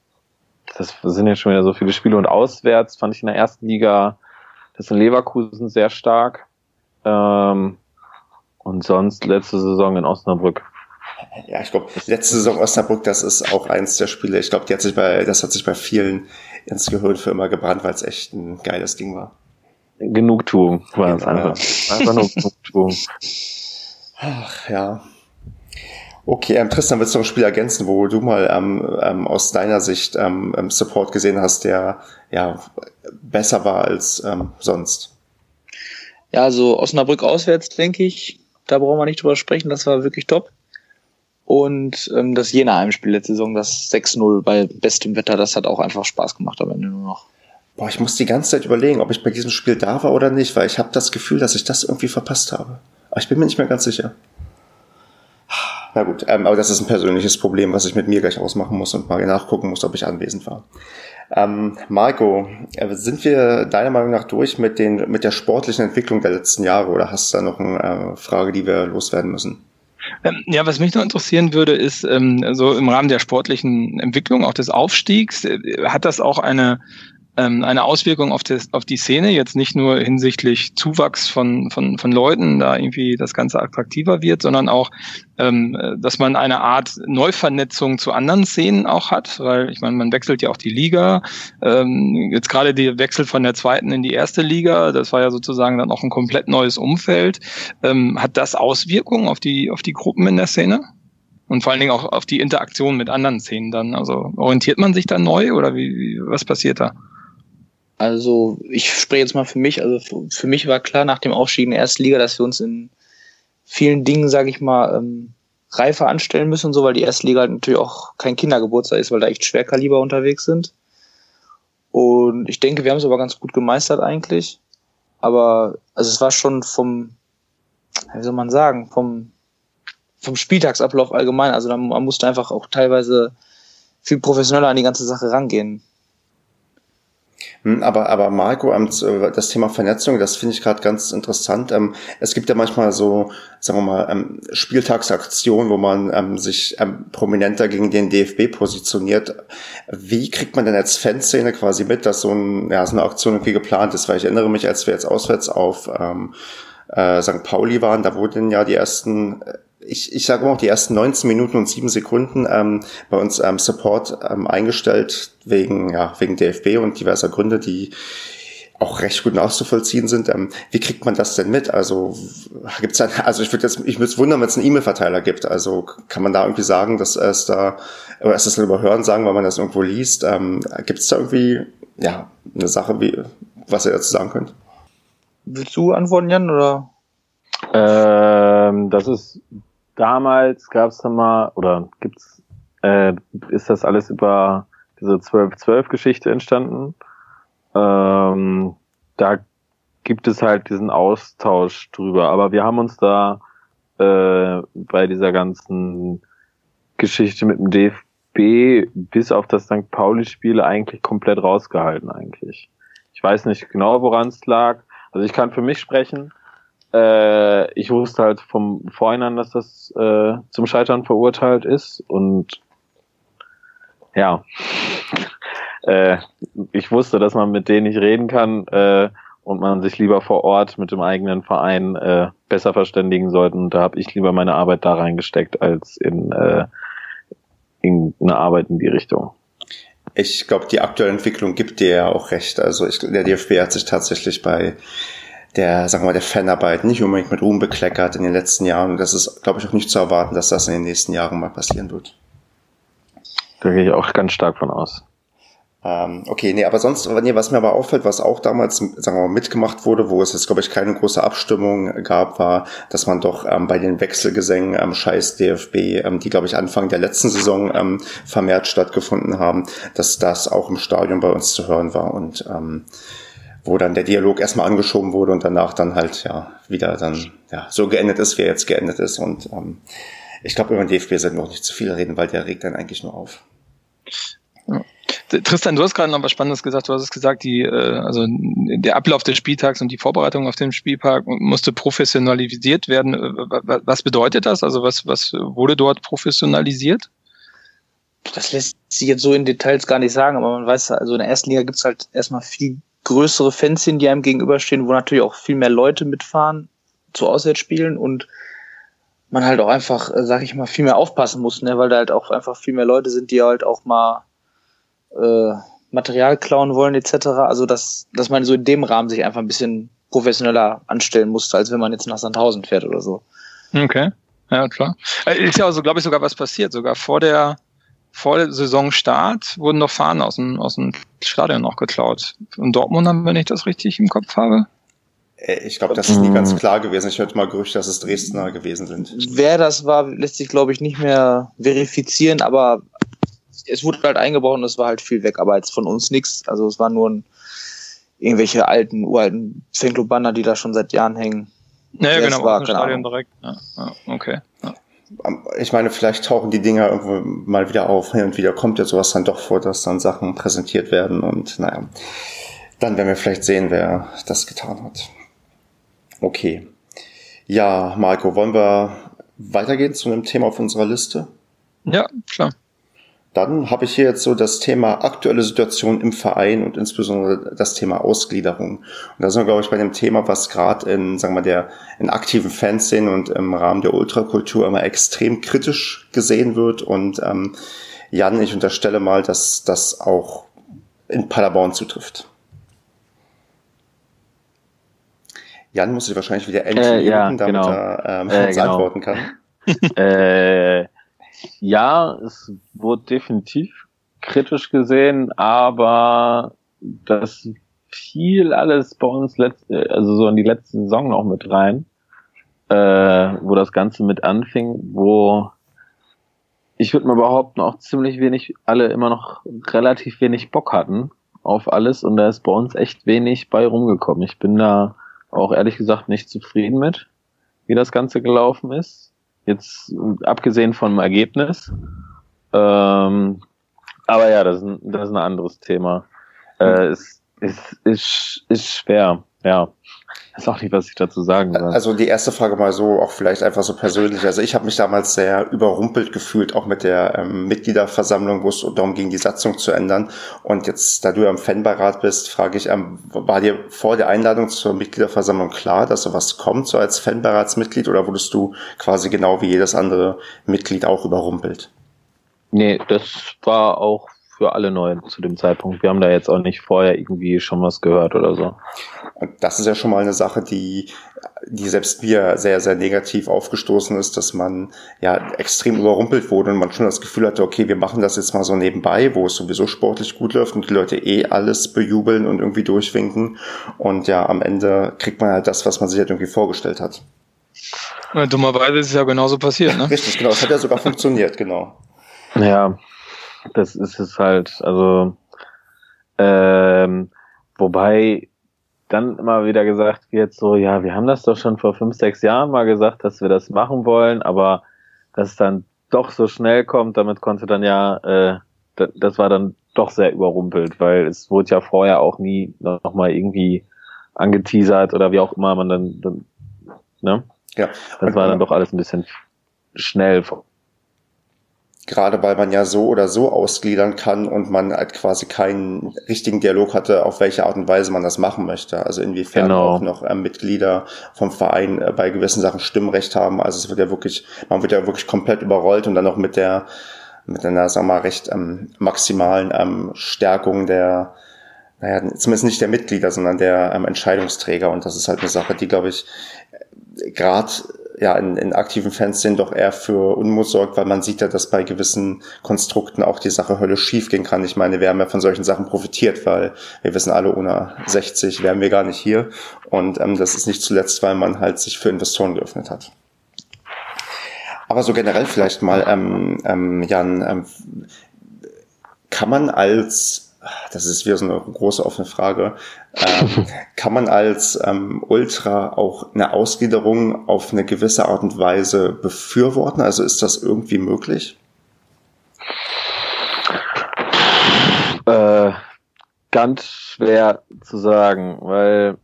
das sind ja schon wieder so viele Spiele und auswärts fand ich in der ersten Liga das in Leverkusen sehr stark. Ähm, und sonst letzte Saison in Osnabrück.
Ja, ich glaube, letzte Saison Osnabrück, das ist auch eins der Spiele. Ich glaube, die hat sich bei, das hat sich bei vielen ins Gehirn für immer gebrannt, weil es echt ein geiles Ding war.
Genugtuung war es einfach. Einfach nur Genugtuung.
Ach ja. Okay, ähm, Tristan, willst du noch ein Spiel ergänzen, wo du mal ähm, ähm, aus deiner Sicht ähm, ähm, Support gesehen hast, der ja besser war als ähm, sonst?
Ja, also Osnabrück auswärts, denke ich, da brauchen wir nicht drüber sprechen, das war wirklich top. Und ähm, das Jena-Heimspiel letzte Saison, das 6-0 bei bestem Wetter, das hat auch einfach Spaß gemacht am Ende nur noch.
Boah, ich muss die ganze Zeit überlegen, ob ich bei diesem Spiel da war oder nicht, weil ich habe das Gefühl, dass ich das irgendwie verpasst habe. Aber ich bin mir nicht mehr ganz sicher. Na gut, ähm, aber das ist ein persönliches Problem, was ich mit mir gleich ausmachen muss und mal nachgucken muss, ob ich anwesend war. Ähm, Marco, äh, sind wir deiner Meinung nach durch mit, den, mit der sportlichen Entwicklung der letzten Jahre oder hast du da noch eine äh, Frage, die wir loswerden müssen?
Ähm, ja, was mich noch interessieren würde, ist, ähm, so im Rahmen der sportlichen Entwicklung, auch des Aufstiegs, äh, hat das auch eine ähm, eine Auswirkung auf, das, auf die Szene, jetzt nicht nur hinsichtlich Zuwachs von, von, von Leuten, da irgendwie das Ganze attraktiver wird, sondern auch, ähm, dass man eine Art Neuvernetzung zu anderen Szenen auch hat, weil ich meine, man wechselt ja auch die Liga. Ähm, jetzt gerade der Wechsel von der zweiten in die erste Liga, das war ja sozusagen dann auch ein komplett neues Umfeld. Ähm, hat das Auswirkungen auf die, auf die Gruppen in der Szene? Und vor allen Dingen auch auf die Interaktion mit anderen Szenen dann. Also orientiert man sich da neu oder wie, wie was passiert da?
Also ich spreche jetzt mal für mich. Also für mich war klar nach dem Aufstieg in der ersten Liga, dass wir uns in vielen Dingen, sage ich mal, ähm, reifer anstellen müssen und so, weil die erste Liga halt natürlich auch kein Kindergeburtstag ist, weil da echt Schwerkaliber unterwegs sind. Und ich denke, wir haben es aber ganz gut gemeistert eigentlich. Aber also es war schon vom, wie soll man sagen, vom vom Spieltagsablauf allgemein. Also man musste einfach auch teilweise viel professioneller an die ganze Sache rangehen.
Hm, aber, aber Marco, ähm, das Thema Vernetzung, das finde ich gerade ganz interessant. Ähm, es gibt ja manchmal so, sagen wir mal, ähm, Spieltagsaktionen, wo man sich prominenter gegen den DFB positioniert. Wie kriegt man denn als Fanszene quasi mit, dass so, ein, ja, so eine Aktion irgendwie geplant ist? Weil ich erinnere mich, als wir jetzt auswärts auf ähm, äh, St. Pauli waren, da wurden ja die ersten ich, ich sage auch die ersten 19 Minuten und 7 Sekunden ähm, bei uns ähm, Support ähm, eingestellt wegen, ja, wegen DFB und diverser Gründe, die auch recht gut nachzuvollziehen sind. Ähm, wie kriegt man das denn mit? Also gibt's da, also ich würde jetzt, ich würde es wundern, wenn es einen E-Mail-Verteiler gibt. Also kann man da irgendwie sagen, dass es da, oder ist das dann überhören sagen, weil man das irgendwo liest? Ähm, Gibt es da irgendwie, ja, eine Sache, wie, was ihr dazu sagen könnt?
Willst du antworten, Jan, oder?
Ähm, das ist damals gab es da mal, oder gibt's, äh, ist das alles über diese 12-12-Geschichte entstanden? Ähm, da gibt es halt diesen Austausch drüber. Aber wir haben uns da äh, bei dieser ganzen Geschichte mit dem DFB bis auf das St. Pauli-Spiel eigentlich komplett rausgehalten eigentlich. Ich weiß nicht genau, woran es lag. Also ich kann für mich sprechen. Äh, ich wusste halt vom Vorhinein, dass das äh, zum Scheitern verurteilt ist und ja, äh, ich wusste, dass man mit denen nicht reden kann äh, und man sich lieber vor Ort mit dem eigenen Verein äh, besser verständigen sollte. Und da habe ich lieber meine Arbeit da reingesteckt als in, äh, in eine Arbeit in die Richtung.
Ich glaube, die aktuelle Entwicklung gibt dir ja auch recht. Also ich, der DFB hat sich tatsächlich bei der, sagen wir mal, der Fanarbeit nicht unbedingt mit Ruhm bekleckert in den letzten Jahren. Und das ist, glaube ich, auch nicht zu erwarten, dass das in den nächsten Jahren mal passieren wird.
Da gehe ich auch ganz stark von aus.
Ähm, okay, nee, aber sonst, nee, was mir aber auffällt, was auch damals, sagen wir mal, mitgemacht wurde, wo es jetzt, glaube ich, keine große Abstimmung gab, war, dass man doch ähm, bei den Wechselgesängen am ähm, Scheiß DFB, ähm, die, glaube ich, Anfang der letzten Saison ähm, vermehrt stattgefunden haben, dass das auch im Stadion bei uns zu hören war und ähm, wo dann der Dialog erstmal angeschoben wurde und danach dann halt ja wieder dann ja so geendet ist, wie er jetzt geendet ist. Und ähm, ich glaube, über den DFB sollten wir auch nicht zu viel reden, weil der regt dann eigentlich nur auf.
Tristan, du hast gerade noch was Spannendes gesagt. Du hast es gesagt, die, äh, also der Ablauf des Spieltags und die Vorbereitung auf den Spieltag musste professionalisiert werden. Äh, was bedeutet das? Also was, was wurde dort professionalisiert?
Das lässt sich jetzt so in Details gar nicht sagen, aber man weiß, also in der ersten Liga gibt's halt erstmal viel größere Fanszenen, die einem gegenüberstehen, wo natürlich auch viel mehr Leute mitfahren zu Auswärtsspielen und man halt auch einfach, äh, sag ich mal, viel mehr aufpassen muss, ne, weil da halt auch einfach viel mehr Leute sind, die halt auch mal äh, Material klauen wollen etc. Also dass, dass man so in dem Rahmen sich einfach ein bisschen professioneller anstellen musste, als wenn man jetzt nach Sandhausen fährt oder so.
Okay, ja klar. Äh, ist ja also, glaube ich, sogar was passiert. Sogar vor der vor der Saisonstart wurden noch Fahnen aus dem, aus dem Stadion noch geklaut. In Dortmund haben, wenn ich das richtig im Kopf habe.
Äh, ich glaube, das ist nie ganz klar gewesen. Ich hörte mal Gerüchte, dass es Dresdner gewesen sind.
Wer das war, lässt sich, glaube ich, nicht mehr verifizieren, aber es wurde halt eingebaut und es war halt viel weg, aber jetzt von uns nichts. Also es waren nur ein, irgendwelche alten, uralten Fanclub-Banner, die da schon seit Jahren hängen.
Naja, genau, war, Stadion direkt. Ja, ja, okay. Ja.
Ich meine, vielleicht tauchen die Dinger irgendwo mal wieder auf. Hin und wieder kommt ja sowas dann doch vor, dass dann Sachen präsentiert werden und naja, dann werden wir vielleicht sehen, wer das getan hat. Okay. Ja, Marco, wollen wir weitergehen zu einem Thema auf unserer Liste?
Ja, klar.
Dann habe ich hier jetzt so das Thema aktuelle Situation im Verein und insbesondere das Thema Ausgliederung. Und da sind wir, glaube ich, bei dem Thema, was gerade in, sagen wir, der in aktiven Fanszenen und im Rahmen der Ultrakultur immer extrem kritisch gesehen wird. Und ähm, Jan, ich unterstelle mal, dass das auch in Paderborn zutrifft. Jan muss sich wahrscheinlich wieder endlich äh, ja, damit genau. er ähm, äh, genau. antworten kann.
äh, ja, es wurde definitiv kritisch gesehen, aber das fiel alles bei uns letzte, also so in die letzte Saison noch mit rein, äh, wo das Ganze mit anfing, wo ich würde mal behaupten, auch ziemlich wenig, alle immer noch relativ wenig Bock hatten auf alles und da ist bei uns echt wenig bei rumgekommen. Ich bin da auch ehrlich gesagt nicht zufrieden mit, wie das Ganze gelaufen ist. Jetzt abgesehen vom Ergebnis. Ähm, aber ja, das ist, ein, das ist ein anderes Thema. Äh, es, es ist, ist schwer, ja. Ich weiß auch nicht, was ich dazu sagen soll.
Also die erste Frage mal so, auch vielleicht einfach so persönlich. Also ich habe mich damals sehr überrumpelt gefühlt, auch mit der ähm, Mitgliederversammlung, wo es darum ging, die Satzung zu ändern. Und jetzt, da du ja im Fanbeirat bist, frage ich, ähm, war dir vor der Einladung zur Mitgliederversammlung klar, dass sowas kommt, so als Fanbeiratsmitglied, oder wurdest du quasi genau wie jedes andere Mitglied auch überrumpelt?
Nee, das war auch für alle neu zu dem Zeitpunkt. Wir haben da jetzt auch nicht vorher irgendwie schon was gehört oder so.
Und das ist ja schon mal eine Sache, die, die selbst mir sehr, sehr negativ aufgestoßen ist, dass man ja extrem überrumpelt wurde und man schon das Gefühl hatte, okay, wir machen das jetzt mal so nebenbei, wo es sowieso sportlich gut läuft und die Leute eh alles bejubeln und irgendwie durchwinken. Und ja, am Ende kriegt man halt das, was man sich halt irgendwie vorgestellt hat.
Dummerweise ist es ja genauso passiert, ne?
Richtig, genau. Es hat ja sogar funktioniert, genau.
Ja, das ist es halt. Also, ähm, wobei dann immer wieder gesagt wird, so, ja, wir haben das doch schon vor fünf, sechs Jahren mal gesagt, dass wir das machen wollen, aber dass es dann doch so schnell kommt, damit konnte dann ja, äh, das war dann doch sehr überrumpelt, weil es wurde ja vorher auch nie noch mal irgendwie angeteasert oder wie auch immer man dann, dann ne?
Ja.
Das war dann doch alles ein bisschen schnell
gerade weil man ja so oder so ausgliedern kann und man halt quasi keinen richtigen Dialog hatte, auf welche Art und Weise man das machen möchte. Also inwiefern genau. auch noch äh, Mitglieder vom Verein äh, bei gewissen Sachen Stimmrecht haben. Also es wird ja wirklich, man wird ja wirklich komplett überrollt und dann noch mit der, mit einer, sagen wir mal, recht ähm, maximalen ähm, Stärkung der, naja, zumindest nicht der Mitglieder, sondern der ähm, Entscheidungsträger. Und das ist halt eine Sache, die, glaube ich, gerade ja in, in aktiven Fanszenen doch eher für Unmut sorgt, weil man sieht ja, dass bei gewissen Konstrukten auch die Sache höllisch schief gehen kann. Ich meine, wir haben ja von solchen Sachen profitiert, weil wir wissen alle, ohne 60 wären wir gar nicht hier. Und ähm, das ist nicht zuletzt, weil man halt sich für Investoren geöffnet hat. Aber so generell vielleicht mal, ähm, ähm, Jan, ähm, kann man als das ist wieder so eine große offene Frage. Ähm, kann man als ähm, Ultra auch eine Ausgliederung auf eine gewisse Art und Weise befürworten? Also ist das irgendwie möglich?
Äh, ganz schwer zu sagen, weil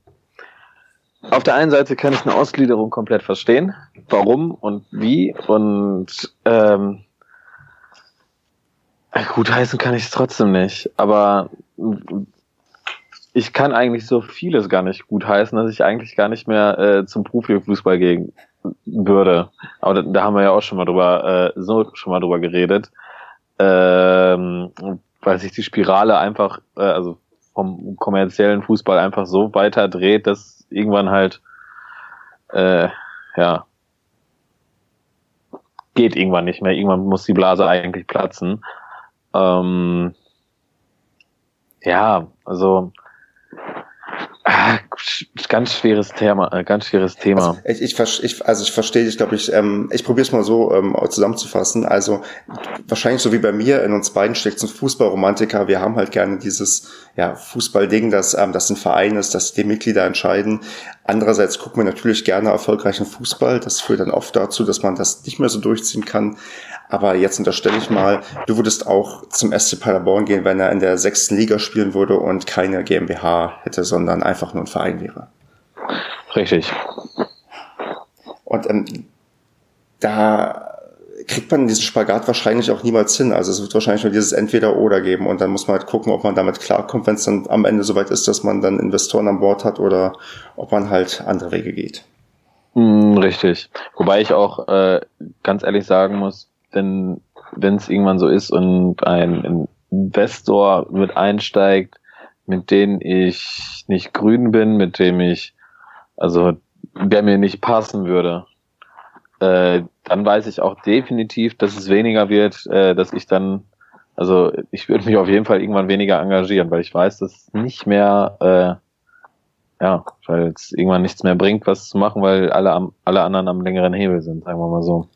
auf der einen Seite kann ich eine Ausgliederung komplett verstehen, warum und wie und ähm, Gut heißen kann ich es trotzdem nicht, aber ich kann eigentlich so vieles gar nicht gut heißen, dass ich eigentlich gar nicht mehr äh, zum Profifußball gehen würde. Aber da, da, haben wir ja auch schon mal drüber, äh, so schon mal drüber geredet, ähm, weil sich die Spirale einfach, äh, also vom kommerziellen Fußball einfach so weiter dreht, dass irgendwann halt, äh, ja, geht irgendwann nicht mehr. Irgendwann muss die Blase eigentlich platzen. Ähm, ja, also Ganz schweres Thema, äh, ganz schweres Thema.
Also ich, ich, ich, also ich verstehe ich glaube ich, ähm, ich probiere es mal so ähm, zusammenzufassen. Also wahrscheinlich so wie bei mir in uns beiden steckt ein Fußballromantiker. Wir haben halt gerne dieses ja, Fußballding, dass ähm, das ein Verein ist, dass die Mitglieder entscheiden. Andererseits gucken wir natürlich gerne erfolgreichen Fußball. Das führt dann oft dazu, dass man das nicht mehr so durchziehen kann. Aber jetzt unterstelle ich mal, du würdest auch zum SC Paderborn gehen, wenn er in der sechsten Liga spielen würde und keine GmbH hätte, sondern einfach nur ein Verein wäre.
Richtig.
Und ähm, da kriegt man diesen Spagat wahrscheinlich auch niemals hin. Also es wird wahrscheinlich nur dieses Entweder-Oder geben und dann muss man halt gucken, ob man damit klarkommt, wenn es dann am Ende soweit ist, dass man dann Investoren an Bord hat oder ob man halt andere Wege geht.
Mm, richtig. Wobei ich auch äh, ganz ehrlich sagen muss, wenn wenn es irgendwann so ist und ein Investor mit einsteigt, mit dem ich nicht grün bin, mit dem ich, also der mir nicht passen würde, äh, dann weiß ich auch definitiv, dass es weniger wird, äh, dass ich dann, also ich würde mich auf jeden Fall irgendwann weniger engagieren, weil ich weiß, dass nicht mehr, äh, ja, weil es irgendwann nichts mehr bringt, was zu machen, weil alle, am, alle anderen am längeren Hebel sind, sagen wir mal so.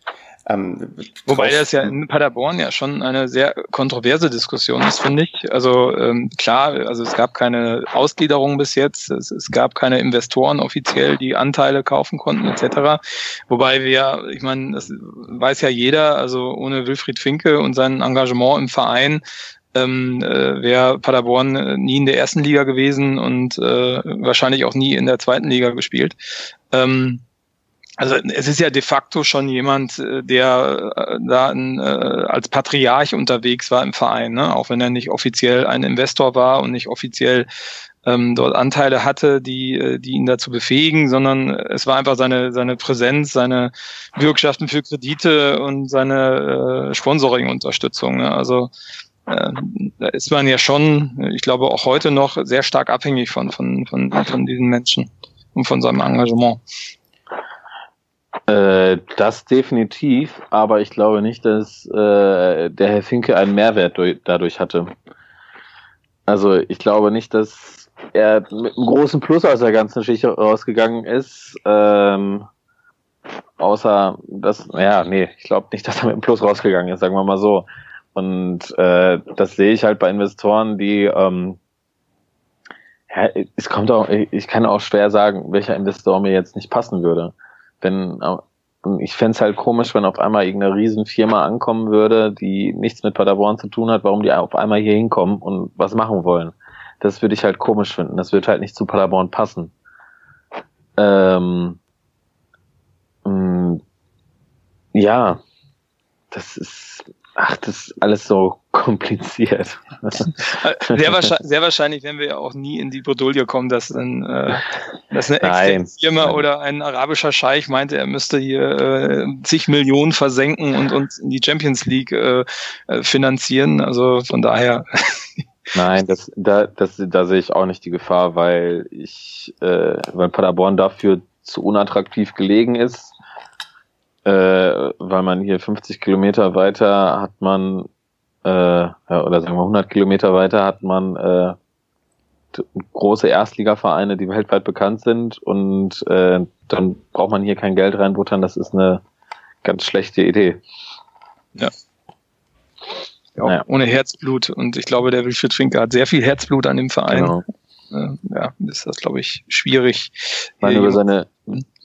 Ähm, Wobei das ja in Paderborn ja schon eine sehr kontroverse Diskussion ist, finde ich. Also ähm, klar, also es gab keine Ausgliederung bis jetzt, es, es, gab keine Investoren offiziell, die Anteile kaufen konnten etc. Wobei wir, ich meine, das weiß ja jeder, also ohne Wilfried Finke und sein Engagement im Verein ähm, äh, wäre Paderborn nie in der ersten Liga gewesen und äh, wahrscheinlich auch nie in der zweiten Liga gespielt. Ähm, also es ist ja de facto schon jemand, äh, der äh, da ein, äh, als Patriarch unterwegs war im Verein, ne? auch wenn er nicht offiziell ein Investor war und nicht offiziell ähm, dort Anteile hatte, die, die ihn dazu befähigen, sondern es war einfach seine, seine Präsenz, seine Bürgschaften für Kredite und seine äh, Sponsoring-Unterstützung. Ne? Also äh, da ist man ja schon, ich glaube auch heute noch sehr stark abhängig von, von, von, von diesen Menschen und von seinem Engagement.
Äh, das definitiv, aber ich glaube nicht, dass äh, der Herr Finke einen Mehrwert durch, dadurch hatte. Also ich glaube nicht, dass er mit einem großen Plus aus der ganzen Geschichte rausgegangen ist. Ähm, außer dass, ja, nee, ich glaube nicht, dass er mit dem Plus rausgegangen ist, sagen wir mal so. Und äh, das sehe ich halt bei Investoren, die ähm, ja, es kommt auch, ich kann auch schwer sagen, welcher Investor mir jetzt nicht passen würde. Wenn ich fände es halt komisch, wenn auf einmal irgendeine Riesenfirma ankommen würde, die nichts mit Paderborn zu tun hat, warum die auf einmal hier hinkommen und was machen wollen. Das würde ich halt komisch finden. Das wird halt nicht zu Paderborn passen. Ähm, mm, ja, das ist, ach, das ist alles so kompliziert.
sehr, wahrscheinlich, sehr wahrscheinlich werden wir ja auch nie in die Bredouille kommen, dass, ein, äh, dass eine externe Firma oder ein arabischer Scheich meinte, er müsste hier äh, zig Millionen versenken und uns in die Champions League äh, äh finanzieren. Also von daher.
Nein, das, da, das, da sehe ich auch nicht die Gefahr, weil ich, äh, weil Paderborn dafür zu unattraktiv gelegen ist, äh, weil man hier 50 Kilometer weiter hat man äh, ja, oder sagen wir 100 Kilometer weiter hat man äh, große Erstligavereine, die weltweit bekannt sind und äh, dann braucht man hier kein Geld reinbuttern. Das ist eine ganz schlechte Idee.
Ja. ja naja. Ohne Herzblut und ich glaube, der Wilfried Finke hat sehr viel Herzblut an dem Verein. Genau. Äh, ja, ist das, glaube ich, schwierig.
Ich meine, über seine,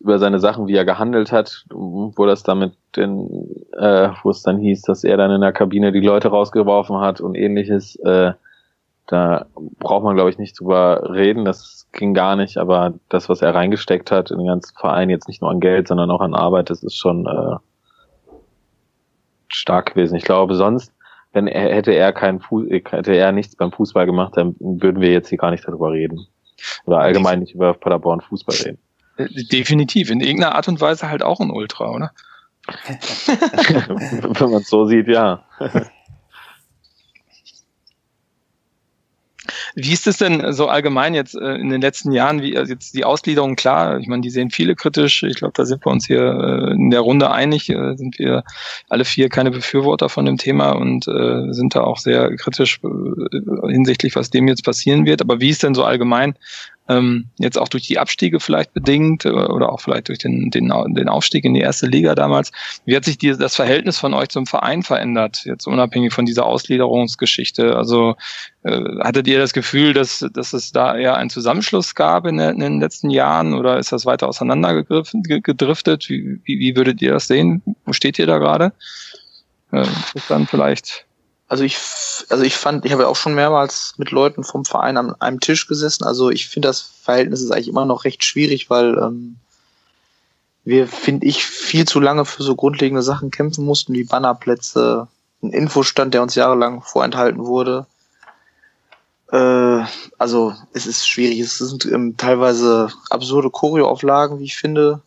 über seine Sachen, wie er gehandelt hat, wo das damit den, äh, wo es dann hieß, dass er dann in der Kabine die Leute rausgeworfen hat und ähnliches, äh, da braucht man, glaube ich, nicht drüber reden. Das ging gar nicht, aber das, was er reingesteckt hat in den ganzen Verein, jetzt nicht nur an Geld, sondern auch an Arbeit, das ist schon äh, stark gewesen. Ich glaube, sonst wenn er hätte er keinen Fuß, hätte er nichts beim Fußball gemacht, dann würden wir jetzt hier gar nicht darüber reden. Oder allgemein nicht über Paderborn Fußball reden.
Definitiv, in irgendeiner Art und Weise halt auch ein Ultra, oder?
wenn man es so sieht, ja.
Wie ist es denn so allgemein jetzt äh, in den letzten Jahren, wie also jetzt die Ausgliederung klar, ich meine, die sehen viele kritisch, ich glaube, da sind wir uns hier äh, in der Runde einig, äh, sind wir alle vier keine Befürworter von dem Thema und sind da auch sehr kritisch hinsichtlich, was dem jetzt passieren wird. Aber wie ist denn so allgemein ähm, jetzt auch durch die Abstiege vielleicht bedingt äh, oder auch vielleicht durch den, den, den Aufstieg in die erste Liga damals. Wie hat sich die, das Verhältnis von euch zum Verein verändert, jetzt unabhängig von dieser Ausgliederungsgeschichte? Also äh, hattet ihr das Gefühl, dass, dass es da eher einen Zusammenschluss gab in, in den letzten Jahren oder ist das weiter auseinandergedriftet? Wie, wie, wie würdet ihr das sehen? Wo steht ihr da gerade? Äh, dann vielleicht
also ich, also ich fand, ich habe ja auch schon mehrmals mit Leuten vom Verein an einem Tisch gesessen. Also ich finde das Verhältnis ist eigentlich immer noch recht schwierig, weil ähm, wir, finde ich, viel zu lange für so grundlegende Sachen kämpfen mussten, wie Bannerplätze, ein Infostand, der uns jahrelang vorenthalten wurde. Äh, also es ist schwierig. Es sind ähm, teilweise absurde Choreoauflagen, wie ich finde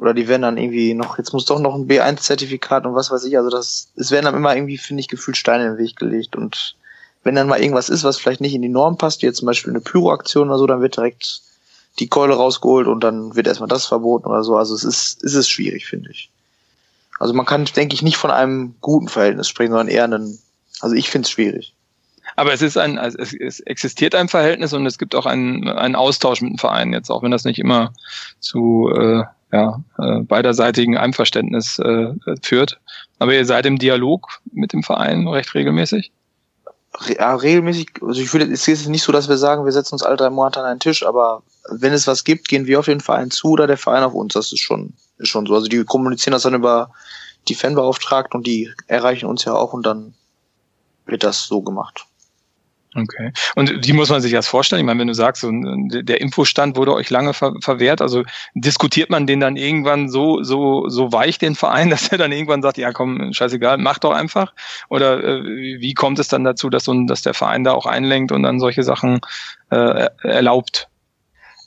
oder die werden dann irgendwie noch, jetzt muss doch noch ein B1-Zertifikat und was weiß ich, also das, es werden dann immer irgendwie, finde ich, gefühlt Steine in den Weg gelegt und wenn dann mal irgendwas ist, was vielleicht nicht in die Norm passt, wie jetzt zum Beispiel eine Pyroaktion oder so, dann wird direkt die Keule rausgeholt und dann wird erstmal das verboten oder so, also es ist, es ist schwierig, finde ich. Also man kann, denke ich, nicht von einem guten Verhältnis sprechen, sondern eher einen, also ich finde es schwierig.
Aber es ist ein, also es, es existiert ein Verhältnis und es gibt auch einen, einen Austausch mit dem Verein jetzt, auch wenn das nicht immer zu äh, ja, äh, beiderseitigen Einverständnis äh, führt. Aber ihr seid im Dialog mit dem Verein recht regelmäßig?
Ja, regelmäßig, also ich würde, es ist nicht so, dass wir sagen, wir setzen uns alle drei Monate an einen Tisch, aber wenn es was gibt, gehen wir auf den Verein zu oder der Verein auf uns. Das ist schon, ist schon so. Also die kommunizieren das dann über die Fanbeauftragten und die erreichen uns ja auch und dann wird das so gemacht.
Okay. Und wie muss man sich das vorstellen? Ich meine, wenn du sagst, so der Infostand wurde euch lange ver verwehrt, also diskutiert man den dann irgendwann so, so, so weich, den Verein, dass er dann irgendwann sagt, ja komm, scheißegal, mach doch einfach? Oder äh, wie kommt es dann dazu, dass, so, dass der Verein da auch einlenkt und dann solche Sachen äh, erlaubt?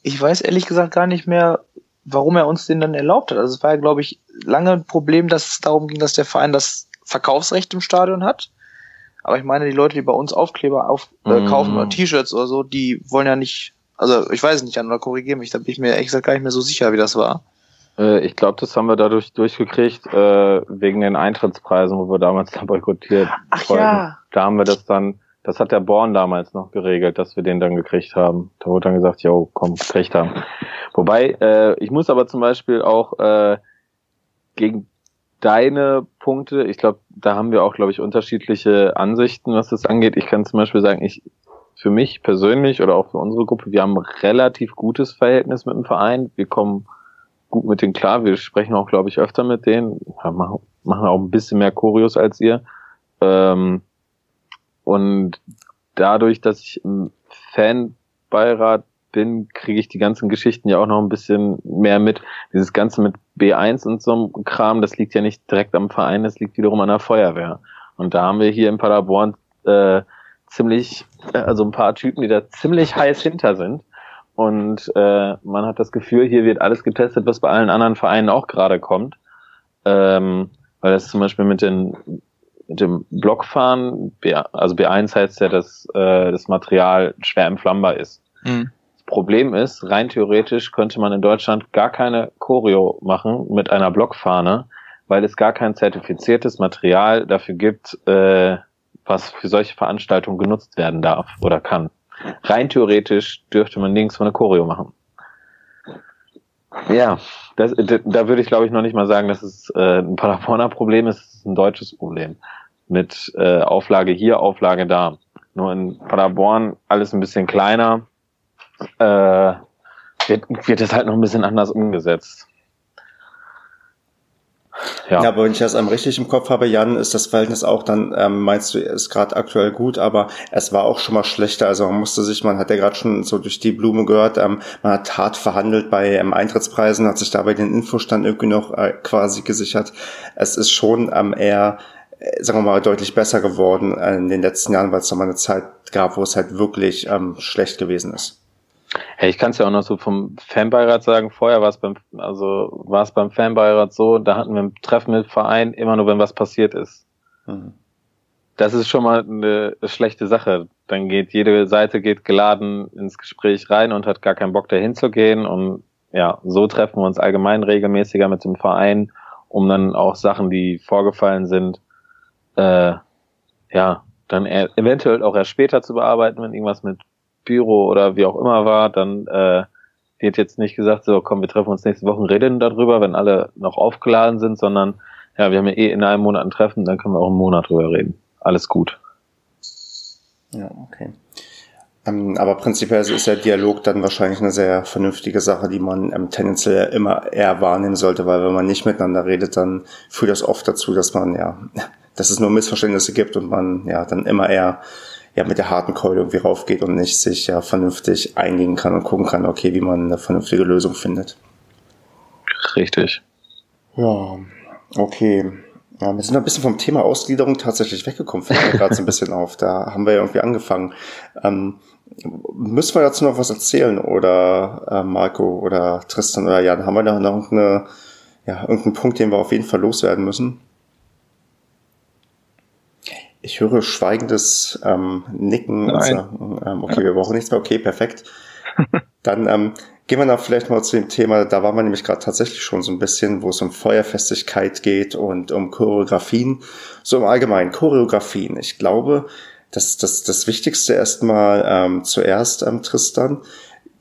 Ich weiß ehrlich gesagt gar nicht mehr, warum er uns den dann erlaubt hat. Also es war ja, glaube ich, lange ein Problem, dass es darum ging, dass der Verein das Verkaufsrecht im Stadion hat aber ich meine, die Leute, die bei uns Aufkleber auf, äh, mm. kaufen oder T-Shirts oder so, die wollen ja nicht, also ich weiß es nicht, oder korrigiere mich, da bin ich mir ehrlich gesagt gar nicht mehr so sicher, wie das war.
Äh, ich glaube, das haben wir dadurch durchgekriegt, äh, wegen den Eintrittspreisen, wo wir damals da boykottiert
Ach wollten. ja.
Da haben wir das dann, das hat der Born damals noch geregelt, dass wir den dann gekriegt haben. Da wurde dann gesagt, jo, komm, gekriegt haben. Wobei, äh, ich muss aber zum Beispiel auch äh, gegen deine Punkte, ich glaube, da haben wir auch, glaube ich, unterschiedliche Ansichten, was das angeht. Ich kann zum Beispiel sagen, ich für mich persönlich oder auch für unsere Gruppe, wir haben ein relativ gutes Verhältnis mit dem Verein. Wir kommen gut mit denen klar. Wir sprechen auch, glaube ich, öfter mit denen. Ja, machen, auch ein bisschen mehr Choreos als ihr. Ähm, und dadurch, dass ich im Fanbeirat bin, kriege ich die ganzen Geschichten ja auch noch ein bisschen mehr mit. Dieses Ganze mit B1 und so Kram, das liegt ja nicht direkt am Verein, das liegt wiederum an der Feuerwehr. Und da haben wir hier in Paderborn äh, ziemlich, äh, also ein paar Typen, die da ziemlich heiß hinter sind. Und äh, man hat das Gefühl, hier wird alles getestet, was bei allen anderen Vereinen auch gerade kommt. Ähm, weil das zum Beispiel mit, den, mit dem Blockfahren, also B1 heißt ja, dass äh, das Material schwer entflammbar ist. Mhm. Problem ist, rein theoretisch könnte man in Deutschland gar keine Choreo machen mit einer Blockfahne, weil es gar kein zertifiziertes Material dafür gibt, äh, was für solche Veranstaltungen genutzt werden darf oder kann. Rein theoretisch dürfte man nirgends von eine Choreo machen. Ja, das, da würde ich glaube ich noch nicht mal sagen, dass es äh, ein Paderborner Problem ist, es ist ein deutsches Problem. Mit äh, Auflage hier, Auflage da. Nur in Paderborn alles ein bisschen kleiner, äh, wird, wird es halt noch ein bisschen anders umgesetzt.
Ja. ja, aber wenn ich das am richtig im Kopf habe, Jan, ist das Verhältnis auch dann, ähm, meinst du, ist gerade aktuell gut, aber es war auch schon mal schlechter. Also man musste sich, man hat ja gerade schon so durch die Blume gehört, ähm, man hat hart verhandelt bei ähm, Eintrittspreisen, hat sich dabei den Infostand irgendwie noch äh, quasi gesichert. Es ist schon ähm, eher, äh, sagen wir mal, deutlich besser geworden äh, in den letzten Jahren, weil es da mal eine Zeit gab, wo es halt wirklich ähm, schlecht gewesen ist.
Hey, ich kann es ja auch noch so vom Fanbeirat sagen. Vorher war es beim, also war es beim Fanbeirat so, da hatten wir ein Treffen mit Verein immer nur, wenn was passiert ist. Mhm. Das ist schon mal eine schlechte Sache. Dann geht jede Seite geht geladen ins Gespräch rein und hat gar keinen Bock dahin zu gehen. Und ja, so treffen wir uns allgemein regelmäßiger mit dem Verein, um dann auch Sachen, die vorgefallen sind, äh, ja, dann eventuell auch erst später zu bearbeiten, wenn irgendwas mit Büro oder wie auch immer war, dann äh, wird jetzt nicht gesagt, so komm, wir treffen uns nächste Woche reden darüber, wenn alle noch aufgeladen sind, sondern ja, wir haben ja eh in einem Monat ein Treffen, dann können wir auch einen Monat drüber reden. Alles gut.
Ja, okay. Ähm, aber prinzipiell ist der Dialog dann wahrscheinlich eine sehr vernünftige Sache, die man ähm, tendenziell immer eher wahrnehmen sollte, weil wenn man nicht miteinander redet, dann führt das oft dazu, dass man ja, dass es nur Missverständnisse gibt und man ja dann immer eher ja mit der harten Keule irgendwie raufgeht und nicht sich ja vernünftig eingehen kann und gucken kann, okay, wie man eine vernünftige Lösung findet.
Richtig.
Ja, okay. Ja, wir sind ein bisschen vom Thema Ausgliederung tatsächlich weggekommen, fällt mir gerade so ein bisschen auf. Da haben wir ja irgendwie angefangen. Ähm, müssen wir dazu noch was erzählen oder äh, Marco oder Tristan oder Jan, haben wir da noch eine, ja, irgendeinen Punkt, den wir auf jeden Fall loswerden müssen? Ich höre schweigendes ähm, Nicken. Und ähm, okay, wir brauchen nichts mehr. Okay, perfekt. Dann ähm, gehen wir noch vielleicht mal zu dem Thema, da waren wir nämlich gerade tatsächlich schon so ein bisschen, wo es um Feuerfestigkeit geht und um Choreografien. So im Allgemeinen, Choreografien. Ich glaube, dass das, das Wichtigste erstmal ähm, zuerst, ähm, Tristan,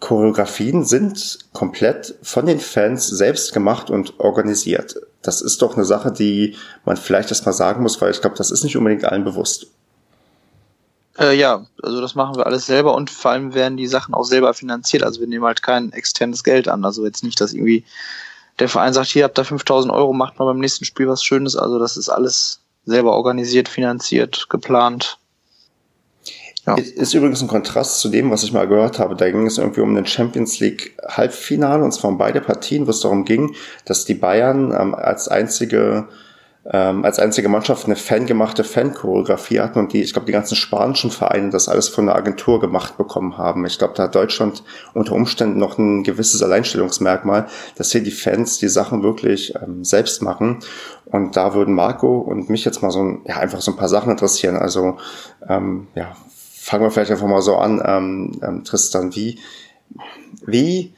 Choreografien sind komplett von den Fans selbst gemacht und organisiert. Das ist doch eine Sache, die man vielleicht erst mal sagen muss, weil ich glaube, das ist nicht unbedingt allen bewusst.
Äh, ja, also das machen wir alles selber und vor allem werden die Sachen auch selber finanziert. Also wir nehmen halt kein externes Geld an. Also jetzt nicht, dass irgendwie der Verein sagt, hier habt ihr 5000 Euro, macht mal beim nächsten Spiel was Schönes. Also das ist alles selber organisiert, finanziert, geplant.
Ja. Ist übrigens ein Kontrast zu dem, was ich mal gehört habe. Da ging es irgendwie um den Champions League Halbfinale und zwar um beide Partien, wo es darum ging, dass die Bayern ähm, als einzige ähm, als einzige Mannschaft eine fangemachte Fan-Choreografie hatten und die, ich glaube, die ganzen spanischen Vereine das alles von der Agentur gemacht bekommen haben. Ich glaube, da hat Deutschland unter Umständen noch ein gewisses Alleinstellungsmerkmal, dass hier die Fans die Sachen wirklich ähm, selbst machen. Und da würden Marco und mich jetzt mal so ja, einfach so ein paar Sachen interessieren. Also ähm, ja, fangen wir vielleicht einfach mal so an, ähm, ähm, Tristan, wie, wie,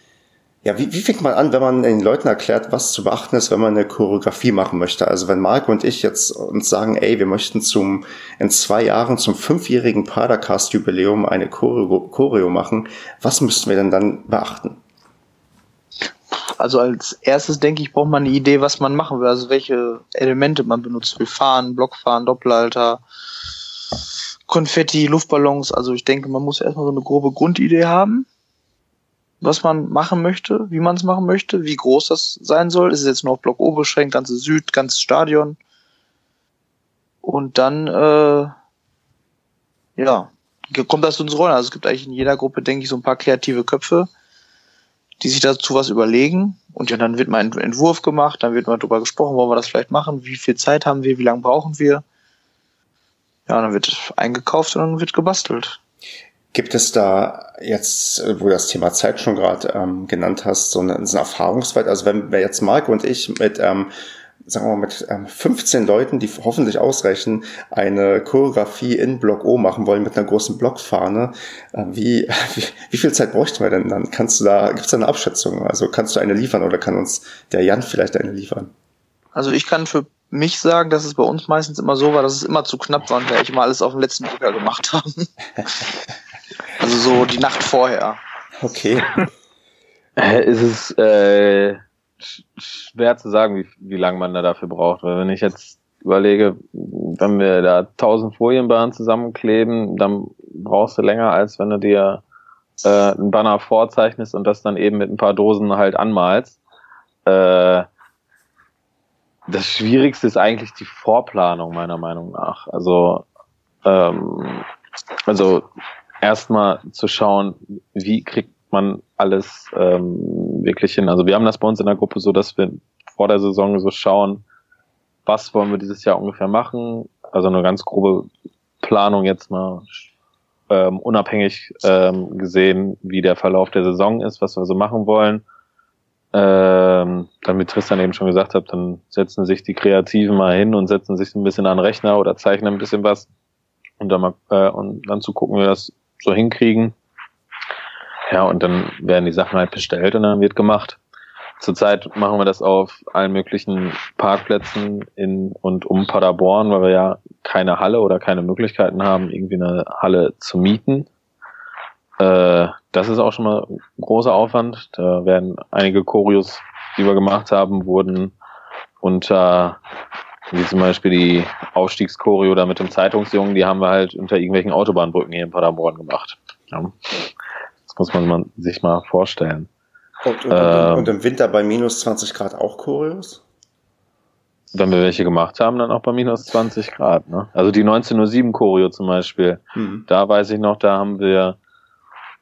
ja, wie, wie fängt man an, wenn man den Leuten erklärt, was zu beachten ist, wenn man eine Choreografie machen möchte? Also wenn Marc und ich jetzt uns sagen, ey, wir möchten zum, in zwei Jahren zum fünfjährigen Padercast-Jubiläum eine Choreo, Choreo machen, was müssten wir denn dann beachten?
also als erstes denke ich, braucht man eine Idee, was man machen will, also welche Elemente man benutzt will. Fahren, Blockfahren, Doppelhalter, Konfetti, Luftballons. Also ich denke, man muss erstmal so eine grobe Grundidee haben, was man machen möchte, wie man es machen möchte, wie groß das sein soll. Ist es jetzt nur auf Block O beschränkt, ganze Süd, ganzes Stadion. Und dann, äh, ja, kommt das ins Rollen. Also es gibt eigentlich in jeder Gruppe, denke ich, so ein paar kreative Köpfe, die sich dazu was überlegen. Und ja, dann wird mal ein Entwurf gemacht, dann wird mal drüber gesprochen, wollen wir das vielleicht machen, wie viel Zeit haben wir, wie lange brauchen wir. Ja, dann wird eingekauft und dann wird gebastelt.
Gibt es da jetzt, wo du das Thema Zeit schon gerade ähm, genannt hast, so eine, so eine Erfahrungswert? Also wenn wir jetzt Marco und ich mit ähm, sagen wir mal, mit ähm, 15 Leuten, die hoffentlich ausreichen, eine Choreografie in Block O machen wollen mit einer großen Blockfahne, äh, wie, wie, wie viel Zeit bräuchten wir denn dann? Kannst du da, gibt es da eine Abschätzung? Also kannst du eine liefern oder kann uns der Jan vielleicht eine liefern?
Also ich kann für mich sagen, dass es bei uns meistens immer so war, dass es immer zu knapp war und wir eigentlich immer alles auf dem letzten Drücker gemacht haben. also so die Nacht vorher.
Okay.
Äh, ist es äh, schwer zu sagen, wie, wie lange man da dafür braucht. Weil wenn ich jetzt überlege, wenn wir da tausend Folienbahnen zusammenkleben, dann brauchst du länger, als wenn du dir äh, ein Banner vorzeichnest und das dann eben mit ein paar Dosen halt anmalst. Äh, das Schwierigste ist eigentlich die Vorplanung, meiner Meinung nach. Also, ähm, also erstmal zu schauen, wie kriegt man alles ähm, wirklich hin. Also wir haben das bei uns in der Gruppe so, dass wir vor der Saison so schauen, was wollen wir dieses Jahr ungefähr machen. Also eine ganz grobe Planung jetzt mal ähm, unabhängig ähm, gesehen, wie der Verlauf der Saison ist, was wir so machen wollen. Ähm, dann, wie Tristan eben schon gesagt hat, dann setzen sich die Kreativen mal hin und setzen sich ein bisschen an den Rechner oder zeichnen ein bisschen was und dann mal äh, und dann zu gucken, wie wir das so hinkriegen. Ja, und dann werden die Sachen halt bestellt und dann wird gemacht. Zurzeit machen wir das auf allen möglichen Parkplätzen in und um Paderborn, weil wir ja keine Halle oder keine Möglichkeiten haben, irgendwie eine Halle zu mieten. Äh, das ist auch schon mal ein großer Aufwand. Da werden einige Choreos, die wir gemacht haben, wurden unter, wie zum Beispiel die Aufstiegschoreo da mit dem Zeitungsjungen, die haben wir halt unter irgendwelchen Autobahnbrücken hier in Paderborn gemacht. Ja. Das muss man sich mal vorstellen.
Und, und, ähm, und, im Winter bei minus 20 Grad auch Choreos?
Wenn wir welche gemacht haben, dann auch bei minus 20 Grad. Ne? Also die 1907 Choreo zum Beispiel. Mhm. Da weiß ich noch, da haben wir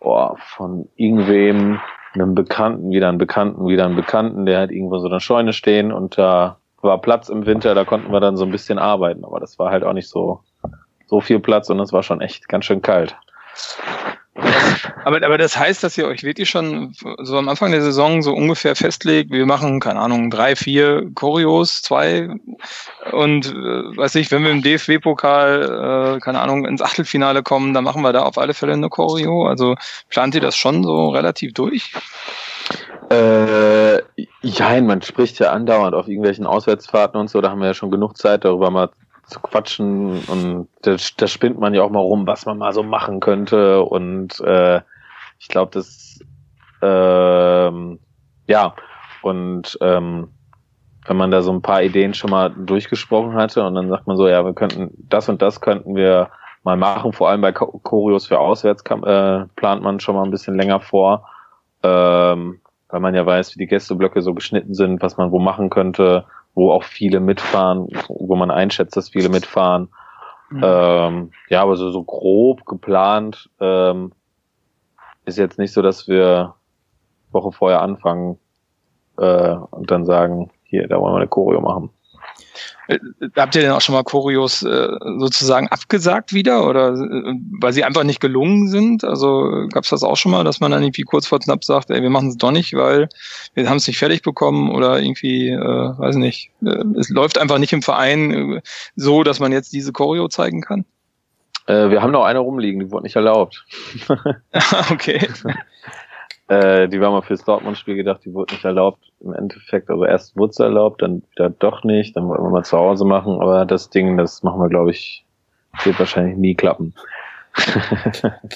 oh, von irgendwem einem Bekannten, wieder einen Bekannten, wieder einen Bekannten, der hat irgendwo so eine Scheune stehen und da war Platz im Winter, da konnten wir dann so ein bisschen arbeiten, aber das war halt auch nicht so, so viel Platz und es war schon echt ganz schön kalt.
Aber, aber das heißt, dass ihr euch wirklich schon so am Anfang der Saison so ungefähr festlegt, wir machen, keine Ahnung, drei, vier Choreos, zwei und äh, weiß ich, wenn wir im DFB-Pokal, äh, keine Ahnung, ins Achtelfinale kommen, dann machen wir da auf alle Fälle eine Choreo. Also plant ihr das schon so relativ durch?
Äh, ja, man spricht ja andauernd auf irgendwelchen Auswärtsfahrten und so, da haben wir ja schon genug Zeit, darüber mal zu quatschen und da, da spinnt man ja auch mal rum, was man mal so machen könnte und äh, ich glaube, das ähm, ja und ähm, wenn man da so ein paar Ideen schon mal durchgesprochen hatte und dann sagt man so, ja, wir könnten das und das könnten wir mal machen, vor allem bei Choreos für Auswärts äh, plant man schon mal ein bisschen länger vor, ähm, weil man ja weiß, wie die Gästeblöcke so geschnitten sind, was man wo machen könnte, wo auch viele mitfahren, wo man einschätzt, dass viele mitfahren. Mhm. Ähm, ja, aber so, so grob geplant ähm, ist jetzt nicht so, dass wir Woche vorher anfangen äh, und dann sagen, hier, da wollen wir eine Choreo machen.
Äh, habt ihr denn auch schon mal Choreos äh, sozusagen abgesagt wieder oder äh, weil sie einfach nicht gelungen sind? Also gab es das auch schon mal, dass man dann irgendwie kurz vor knapp sagt, ey, wir machen es doch nicht, weil wir haben es nicht fertig bekommen oder irgendwie, äh, weiß nicht, äh, es läuft einfach nicht im Verein äh, so, dass man jetzt diese Choreo zeigen kann?
Äh, wir haben noch eine rumliegen, die wurde nicht erlaubt.
okay.
Äh, die war mal fürs Dortmund-Spiel gedacht, die wurde nicht erlaubt. Im Endeffekt, also erst wurde sie erlaubt, dann wieder doch nicht, dann wollen wir mal zu Hause machen, aber das Ding, das machen wir, glaube ich, wird wahrscheinlich nie klappen.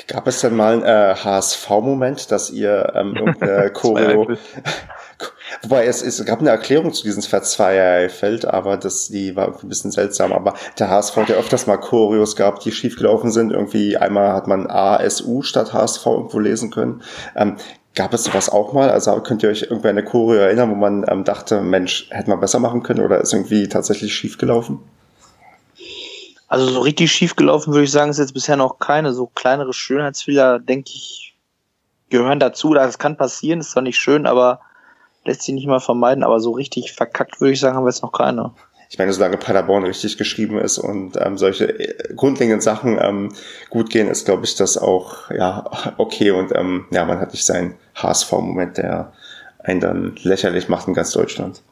Gab es denn mal einen äh, HSV-Moment, dass ihr ähm, äh, Choreo, Wobei es, es gab eine Erklärung zu diesem Verzweierfeld, aber das, die war irgendwie ein bisschen seltsam. Aber der HSV hat ja öfters mal Choreos gehabt, die schiefgelaufen sind. Irgendwie einmal hat man ASU statt HSV irgendwo lesen können. Ähm, gab es sowas auch mal? Also könnt ihr euch irgendwie an eine Choreo erinnern, wo man ähm, dachte, Mensch, hätte man besser machen können oder ist irgendwie tatsächlich schiefgelaufen?
Also so richtig schiefgelaufen würde ich sagen, ist jetzt bisher noch keine. So kleinere Schönheitsfehler, denke ich, gehören dazu. Das kann passieren, ist zwar nicht schön, aber lässt sich nicht mal vermeiden, aber so richtig verkackt, würde ich sagen, haben wir jetzt noch keine.
Ich meine, solange Paderborn richtig geschrieben ist und ähm, solche äh, grundlegenden Sachen ähm, gut gehen, ist, glaube ich, das auch ja okay. Und ähm, ja, man hat nicht seinen HSV-Moment, der einen dann lächerlich macht in ganz Deutschland.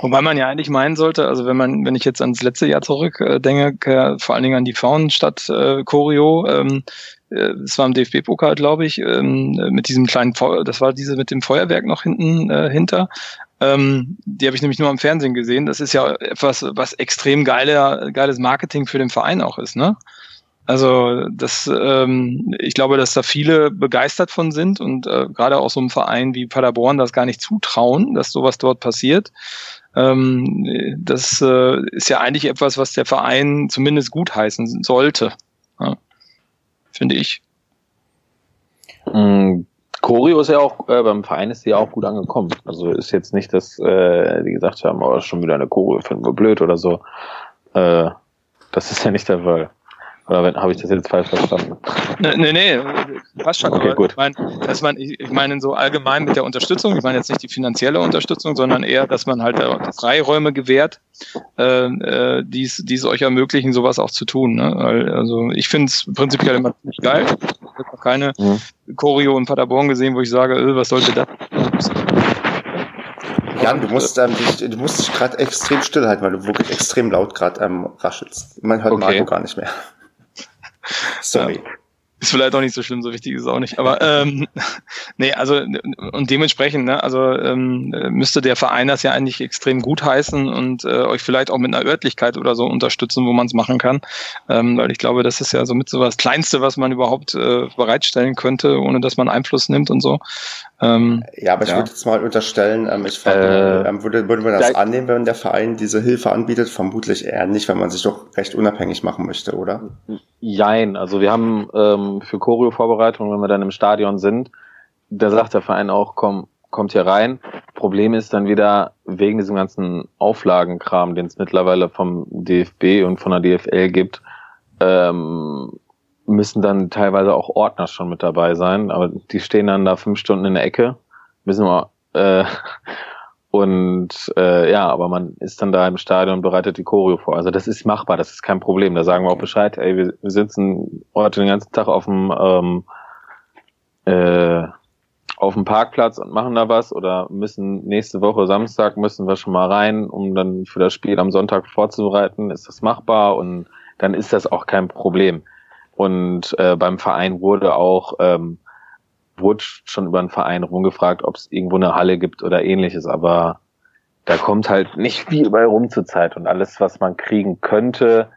Wobei man ja eigentlich meinen sollte, also wenn man, wenn ich jetzt ans letzte Jahr zurück äh, äh, vor allen Dingen an die Frauenstadt äh, Choreo, ähm, äh, es war im DFB-Pokal, glaube ich, ähm, mit diesem kleinen, das war diese mit dem Feuerwerk noch hinten äh, hinter. Ähm, die habe ich nämlich nur am Fernsehen gesehen. Das ist ja etwas, was extrem geiler, geiles Marketing für den Verein auch ist, ne? Also das, ähm, ich glaube, dass da viele begeistert von sind und äh, gerade auch so ein Verein wie Paderborn das gar nicht zutrauen, dass sowas dort passiert. Ähm, das äh, ist ja eigentlich etwas, was der Verein zumindest gutheißen sollte. Ja finde ich.
Mhm. Choreo ist ja auch, äh, beim Verein ist sie ja auch gut angekommen. Also ist jetzt nicht, dass äh, die gesagt haben, oh, schon wieder eine Choreo, finden wir blöd oder so. Äh, das ist ja nicht der Fall. Oder habe ich das jetzt falsch verstanden?
Nee, nee, nee passt schon. Okay, gut. Ich meine, dass man, ich meine so allgemein mit der Unterstützung, ich meine jetzt nicht die finanzielle Unterstützung, sondern eher, dass man halt Freiräume gewährt, äh, äh, die es euch ermöglichen, sowas auch zu tun. Ne? Also ich finde es prinzipiell immer ziemlich geil. Ich habe noch keine mhm. Choreo in Paderborn gesehen, wo ich sage, äh, was sollte das?
Jan, du musst, ähm, dich, du musst dich gerade extrem stillhalten, weil du wirklich extrem laut gerade ähm, raschelst. Man hört okay. Marco gar nicht mehr.
Sorry. Um, Ist vielleicht auch nicht so schlimm, so wichtig ist es auch nicht. Aber ähm, nee, also und dementsprechend, ne, also ähm, müsste der Verein das ja eigentlich extrem gut heißen und äh, euch vielleicht auch mit einer Örtlichkeit oder so unterstützen, wo man es machen kann. Ähm, weil ich glaube, das ist ja so mit so was Kleinste, was man überhaupt äh, bereitstellen könnte, ohne dass man Einfluss nimmt und so.
Ähm, ja, aber ich ja. würde jetzt mal unterstellen, ähm, ich frage, äh, ähm, würde, würde man das annehmen, wenn der Verein diese Hilfe anbietet? Vermutlich eher nicht, wenn man sich doch recht unabhängig machen möchte, oder?
Jein, also wir haben ähm, für Choreo-Vorbereitung, wenn wir dann im Stadion sind, da sagt der Verein auch, komm, kommt hier rein. Problem ist dann wieder wegen diesem ganzen Auflagenkram, den es mittlerweile vom DFB und von der DFL gibt, ähm, müssen dann teilweise auch Ordner schon mit dabei sein, aber die stehen dann da fünf Stunden in der Ecke, müssen wir äh, und äh, ja, aber man ist dann da im Stadion und bereitet die Choreo vor. Also das ist machbar, das ist kein Problem. Da sagen wir auch Bescheid, ey, wir, wir sitzen heute den ganzen Tag auf dem ähm, äh, auf dem Parkplatz und machen da was oder müssen nächste Woche Samstag müssen wir schon mal rein, um dann für das Spiel am Sonntag vorzubereiten. Ist das machbar und dann ist das auch kein Problem. Und äh, beim Verein wurde auch ähm, wurde schon über einen Verein rumgefragt, ob es irgendwo eine Halle gibt oder ähnliches, aber da kommt halt nicht viel bei rum zur Zeit und alles, was man kriegen könnte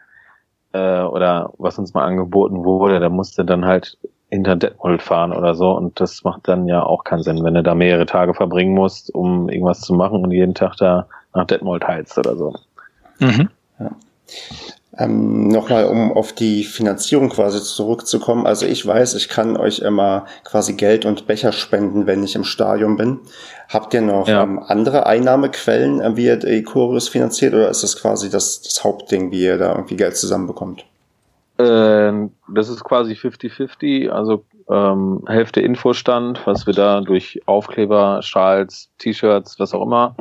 äh, oder was uns mal angeboten wurde, da musste dann halt hinter Detmold fahren oder so und das macht dann ja auch keinen Sinn, wenn du da mehrere Tage verbringen musst, um irgendwas zu machen und jeden Tag da nach Detmold heizt oder so. Mhm.
Ja. Ähm, Nochmal, um auf die Finanzierung quasi zurückzukommen. Also ich weiß, ich kann euch immer quasi Geld und Becher spenden, wenn ich im Stadion bin. Habt ihr noch ja. ähm, andere Einnahmequellen, äh, wie ihr die Chorus finanziert, oder ist das quasi das, das Hauptding, wie ihr da irgendwie Geld zusammenbekommt?
Ähm, das ist quasi 50-50, also ähm, Hälfte Infostand, was wir da durch Aufkleber, Schals, T-Shirts, was auch immer,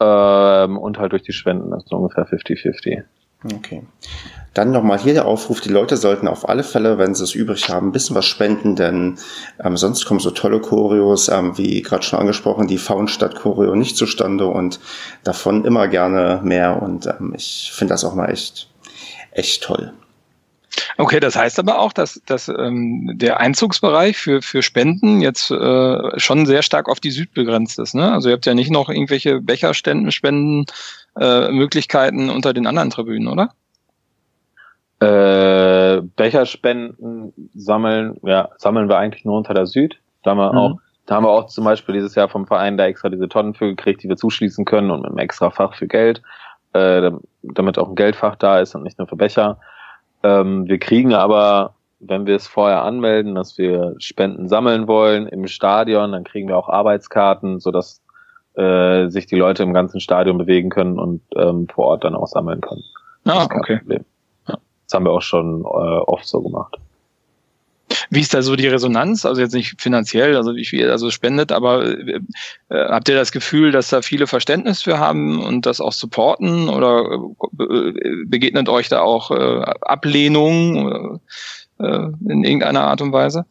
ähm, und halt durch die Spenden, das ist ungefähr 50-50.
Okay. Dann nochmal hier der Aufruf, die Leute sollten auf alle Fälle, wenn sie es übrig haben, ein bisschen was spenden, denn ähm, sonst kommen so tolle Choreos, ähm, wie gerade schon angesprochen, die Faunstadt Choreo nicht zustande und davon immer gerne mehr und ähm, ich finde das auch mal echt, echt toll.
Okay, das heißt aber auch, dass, dass ähm, der Einzugsbereich für, für Spenden jetzt äh, schon sehr stark auf die Süd begrenzt ist. Ne? Also ihr habt ja nicht noch irgendwelche Becherständen, Spenden, äh, Möglichkeiten unter den anderen Tribünen, oder?
Äh, Becherspenden sammeln, ja, sammeln wir eigentlich nur unter der Süd. Da haben wir mhm. auch Da haben wir auch zum Beispiel dieses Jahr vom Verein da extra diese Tonnen für gekriegt, die wir zuschließen können und mit einem extra Fach für Geld, äh, damit auch ein Geldfach da ist und nicht nur für Becher. Ähm, wir kriegen aber, wenn wir es vorher anmelden, dass wir Spenden sammeln wollen im Stadion, dann kriegen wir auch Arbeitskarten, sodass äh, sich die Leute im ganzen Stadion bewegen können und ähm, vor Ort dann auch sammeln können.
Ah, okay.
Ja. Das haben wir auch schon äh, oft so gemacht.
Wie ist da so die Resonanz? Also jetzt nicht finanziell, also wie viel also spendet, aber äh, äh, habt ihr das Gefühl, dass da viele Verständnis für haben und das auch supporten oder äh, begegnet euch da auch äh, Ablehnung äh, in irgendeiner Art und Weise?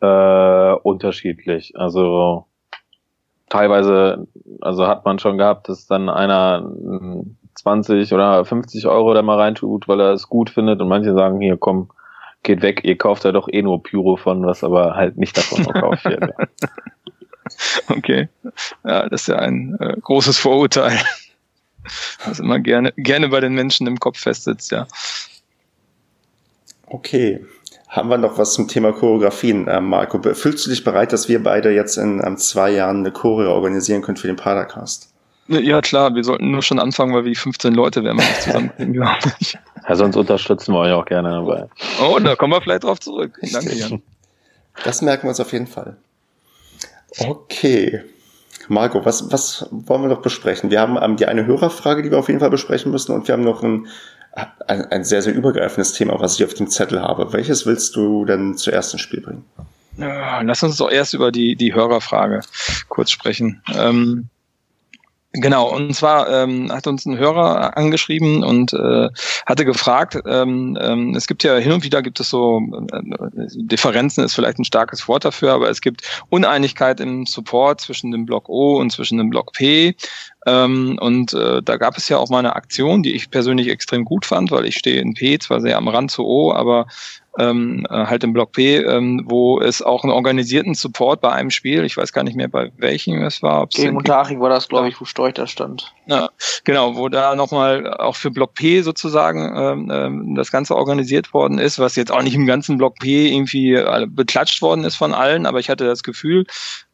Äh, unterschiedlich. Also teilweise, also hat man schon gehabt, dass dann einer 20 oder 50 Euro da mal reintut, weil er es gut findet und manche sagen, hier komm, geht weg, ihr kauft da doch eh nur Pyro von, was aber halt nicht davon verkauft wird.
Okay. Ja, das ist ja ein äh, großes Vorurteil, was immer gerne, gerne bei den Menschen im Kopf festsitzt, ja.
Okay. Haben wir noch was zum Thema Choreografien, äh, Marco? Fühlst du dich bereit, dass wir beide jetzt in ähm, zwei Jahren eine Choreo organisieren können für den Padercast?
Ja, klar, wir sollten nur schon anfangen, weil wir 15 Leute werden wir nicht zusammenkriegen,
glaube ich. Ja, sonst unterstützen wir euch auch gerne dabei.
Oh, da kommen wir vielleicht drauf zurück. Danke, Jan.
Das merken wir uns auf jeden Fall. Okay. Marco, was, was wollen wir noch besprechen? Wir haben ähm, die eine Hörerfrage, die wir auf jeden Fall besprechen müssen und wir haben noch ein, ein, ein sehr, sehr übergreifendes Thema, was ich auf dem Zettel habe. Welches willst du denn zuerst ins Spiel bringen?
Lass uns doch erst über die, die Hörerfrage kurz sprechen. Ähm, Genau, und zwar ähm, hat uns ein Hörer angeschrieben und äh, hatte gefragt, ähm, ähm, es gibt ja hin und wieder gibt es so, äh, Differenzen ist vielleicht ein starkes Wort dafür, aber es gibt Uneinigkeit im Support zwischen dem Block O und zwischen dem Block P. Ähm, und äh, da gab es ja auch mal eine Aktion, die ich persönlich extrem gut fand, weil ich stehe in P zwar sehr am Rand zu O, aber ähm, äh, halt im Block P, ähm, wo es auch einen organisierten Support bei einem Spiel, ich weiß gar nicht mehr bei welchem es war.
Gegen Unterhaching war das, glaube ich, wo Storch da stand.
Ja, genau, wo da nochmal auch für Block P sozusagen ähm, ähm, das Ganze organisiert worden ist, was jetzt auch nicht im ganzen Block P irgendwie beklatscht worden ist von allen, aber ich hatte das Gefühl,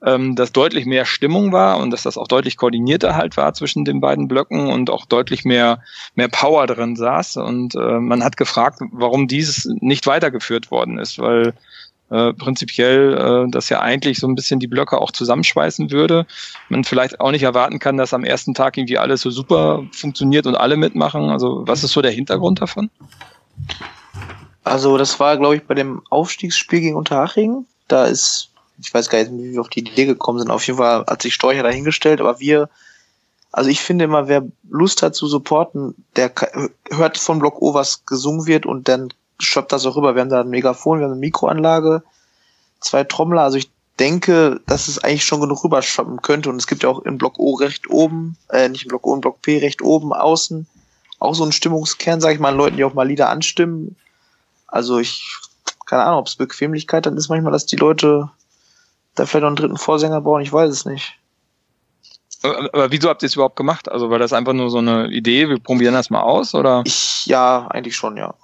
ähm, dass deutlich mehr Stimmung war und dass das auch deutlich koordinierter halt war zwischen den beiden Blöcken und auch deutlich mehr, mehr Power drin saß. Und äh, man hat gefragt, warum dieses nicht weitergeführt worden ist, weil äh, prinzipiell äh, das ja eigentlich so ein bisschen die Blöcke auch zusammenschweißen würde. Man vielleicht auch nicht erwarten kann, dass am ersten Tag irgendwie alles so super funktioniert und alle mitmachen. Also was ist so der Hintergrund davon?
Also das war, glaube ich, bei dem Aufstiegsspiel gegen Unterhaching. Da ist ich weiß gar nicht, wie wir auf die Idee gekommen sind. Auf jeden Fall hat sich Storcher dahingestellt, aber wir, also ich finde immer, wer Lust hat zu supporten, der hört vom Block O, was gesungen wird und dann schöpft das auch rüber. Wir haben da ein Megafon, wir haben eine Mikroanlage, zwei Trommler, also ich denke, dass es eigentlich schon genug rüberschoppen könnte und es gibt ja auch im Block O recht oben, äh, nicht im Block O, im Block P recht oben, außen, auch so einen Stimmungskern, sag ich mal, an Leuten, die auch mal Lieder anstimmen. Also ich, keine Ahnung, ob es Bequemlichkeit dann ist manchmal, dass die Leute da vielleicht noch einen dritten Vorsänger brauchen, ich weiß es nicht.
Aber wieso habt ihr es überhaupt gemacht? Also war das einfach nur so eine Idee, wir probieren das mal aus, oder?
Ich, ja, eigentlich schon, ja.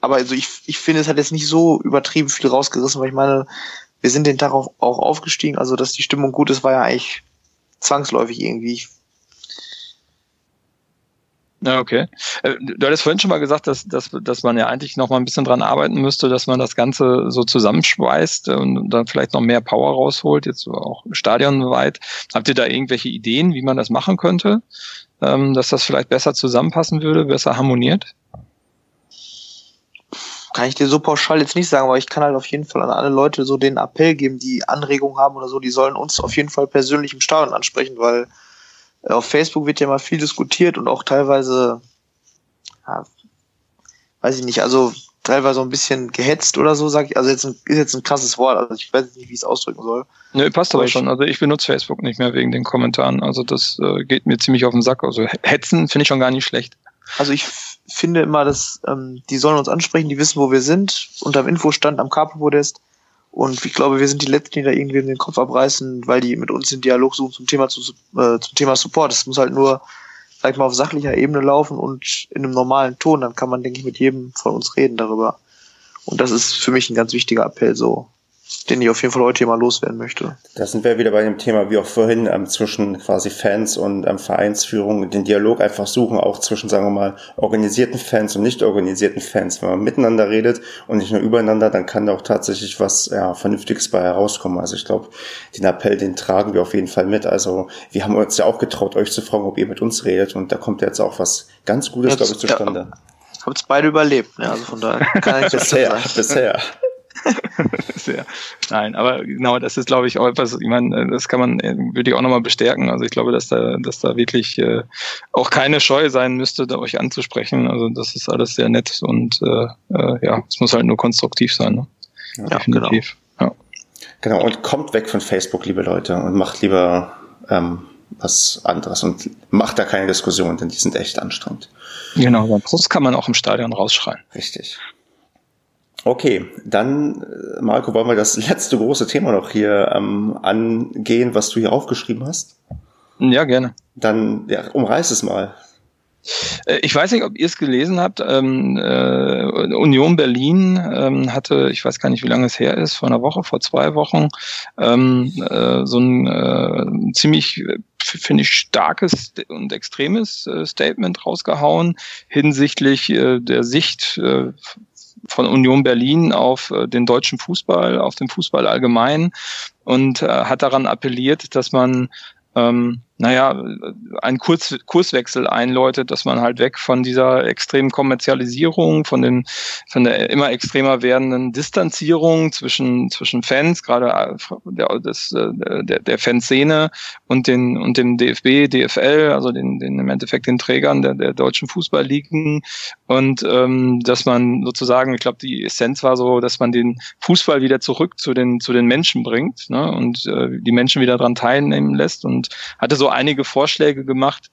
Aber also ich, ich finde, es hat jetzt nicht so übertrieben viel rausgerissen, weil ich meine, wir sind den Tag auch, auch aufgestiegen, also dass die Stimmung gut ist, war ja eigentlich zwangsläufig irgendwie.
Ja, okay. Äh, du hattest vorhin schon mal gesagt, dass, dass, dass man ja eigentlich noch mal ein bisschen dran arbeiten müsste, dass man das Ganze so zusammenschweißt und dann vielleicht noch mehr Power rausholt, jetzt auch stadionweit. Habt ihr da irgendwelche Ideen, wie man das machen könnte, ähm, dass das vielleicht besser zusammenpassen würde, besser harmoniert?
Kann ich dir so pauschal jetzt nicht sagen, aber ich kann halt auf jeden Fall an alle Leute so den Appell geben, die Anregungen haben oder so, die sollen uns auf jeden Fall persönlich im Stadion ansprechen, weil auf Facebook wird ja mal viel diskutiert und auch teilweise, ja, weiß ich nicht, also teilweise so ein bisschen gehetzt oder so, sag ich. Also jetzt ein, ist jetzt ein krasses Wort, also ich weiß nicht, wie ich es ausdrücken soll.
Nö, passt aber, aber schon. Also ich benutze Facebook nicht mehr wegen den Kommentaren. Also das äh, geht mir ziemlich auf den Sack. Also hetzen finde ich schon gar nicht schlecht.
Also ich finde immer, dass ähm, die sollen uns ansprechen, die wissen, wo wir sind. Unterm Infostand am Capo-Podest und ich glaube, wir sind die Letzten, die da irgendwie den Kopf abreißen, weil die mit uns den Dialog suchen zum Thema, zu, äh, zum Thema Support. Es muss halt nur, sag ich mal, auf sachlicher Ebene laufen und in einem normalen Ton. Dann kann man, denke ich, mit jedem von uns reden darüber. Und das ist für mich ein ganz wichtiger Appell so. Den ich auf jeden Fall heute hier mal loswerden möchte.
Da sind wir wieder bei dem Thema, wie auch vorhin, ähm, zwischen quasi Fans und ähm, Vereinsführung, den Dialog einfach suchen, auch zwischen, sagen wir mal, organisierten Fans und nicht organisierten Fans. Wenn man miteinander redet und nicht nur übereinander, dann kann da auch tatsächlich was ja, Vernünftiges bei herauskommen. Also ich glaube, den Appell, den tragen wir auf jeden Fall mit. Also wir haben uns ja auch getraut, euch zu fragen, ob ihr mit uns redet und da kommt jetzt auch was ganz Gutes, glaube ich, zustande. Ja,
habt's beide überlebt, ne? also von daher kann ich
bisher, bisher.
Sehr. Nein, aber genau, das ist, glaube ich, auch etwas, ich meine, das kann man, würde ich auch nochmal bestärken. Also ich glaube, dass da, dass da wirklich äh, auch keine Scheu sein müsste, da euch anzusprechen. Also das ist alles sehr nett und äh, äh, ja, es muss halt nur konstruktiv sein. Ne?
Ja, Definitiv. Genau. Ja. genau, und kommt weg von Facebook, liebe Leute, und macht lieber ähm, was anderes und macht da keine Diskussion, denn die sind echt anstrengend.
Genau, beim Brust kann man auch im Stadion rausschreien.
Richtig. Okay, dann, äh, Marco, wollen wir das letzte große Thema noch hier ähm, angehen, was du hier aufgeschrieben hast?
Ja, gerne.
Dann ja, umreiß es mal.
Äh, ich weiß nicht, ob ihr es gelesen habt. Ähm, äh, Union Berlin ähm, hatte, ich weiß gar nicht, wie lange es her ist, vor einer Woche, vor zwei Wochen, ähm, äh, so ein äh, ziemlich, finde ich, starkes und extremes äh, Statement rausgehauen hinsichtlich der Sicht von Union Berlin auf äh, den deutschen Fußball, auf den Fußball allgemein und äh, hat daran appelliert, dass man ähm, naja, ein Kurs, Kurswechsel einläutet, dass man halt weg von dieser extremen Kommerzialisierung, von den, von der immer extremer werdenden Distanzierung zwischen, zwischen Fans, gerade äh, der, des, äh, der, der Fanszene und den, und dem DFB, DFL, also den, den im Endeffekt den Trägern der, der deutschen Fußballligen. Und ähm, dass man sozusagen, ich glaube, die Essenz war so, dass man den Fußball wieder zurück zu den, zu den Menschen bringt, ne, und äh, die Menschen wieder dran teilnehmen lässt und hatte so einige Vorschläge gemacht,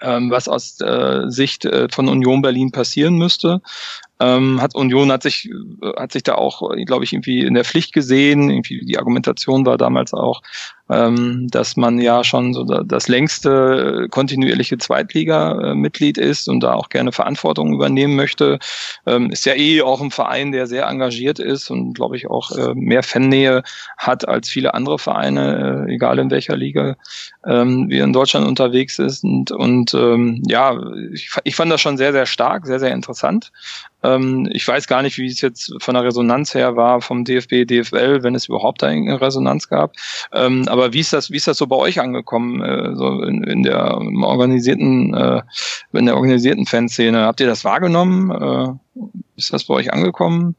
ähm, was aus äh, Sicht äh, von Union Berlin passieren müsste. Ähm, hat Union hat sich äh, hat sich da auch, glaube ich, irgendwie in der Pflicht gesehen. Irgendwie die Argumentation war damals auch, ähm, dass man ja schon so das längste kontinuierliche Zweitliga-Mitglied ist und da auch gerne Verantwortung übernehmen möchte. Ähm, ist ja eh auch ein Verein, der sehr engagiert ist und glaube ich auch äh, mehr Fannähe hat als viele andere Vereine, äh, egal in welcher Liga ähm, wir in Deutschland unterwegs ist. Und, und ähm, ja, ich, ich fand das schon sehr, sehr stark, sehr, sehr interessant. Ähm, ich weiß gar nicht, wie es jetzt von der Resonanz her war vom DFB, DFL, wenn es überhaupt eine Resonanz gab. Ähm, aber wie ist das, wie ist das so bei euch angekommen, äh, so in, in der organisierten, äh, in der organisierten Fanszene? Habt ihr das wahrgenommen? Äh, ist das bei euch angekommen?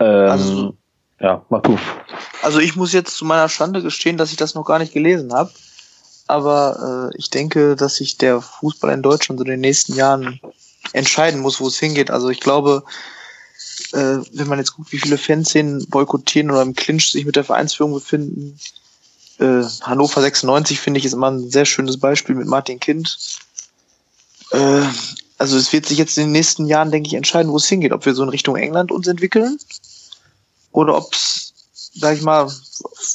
Ähm, also, ja, mach du. Also ich muss jetzt zu meiner Schande gestehen, dass ich das noch gar nicht gelesen habe. Aber äh, ich denke, dass sich der Fußball in Deutschland so in den nächsten Jahren entscheiden muss, wo es hingeht. Also ich glaube, äh, wenn man jetzt guckt, wie viele Fanszenen boykottieren oder im Clinch sich mit der Vereinsführung befinden, äh, Hannover 96 finde ich ist immer ein sehr schönes Beispiel mit Martin Kind. Äh, also es wird sich jetzt in den nächsten Jahren, denke ich, entscheiden, wo es hingeht. Ob wir so in Richtung England uns entwickeln oder ob es, sag ich mal,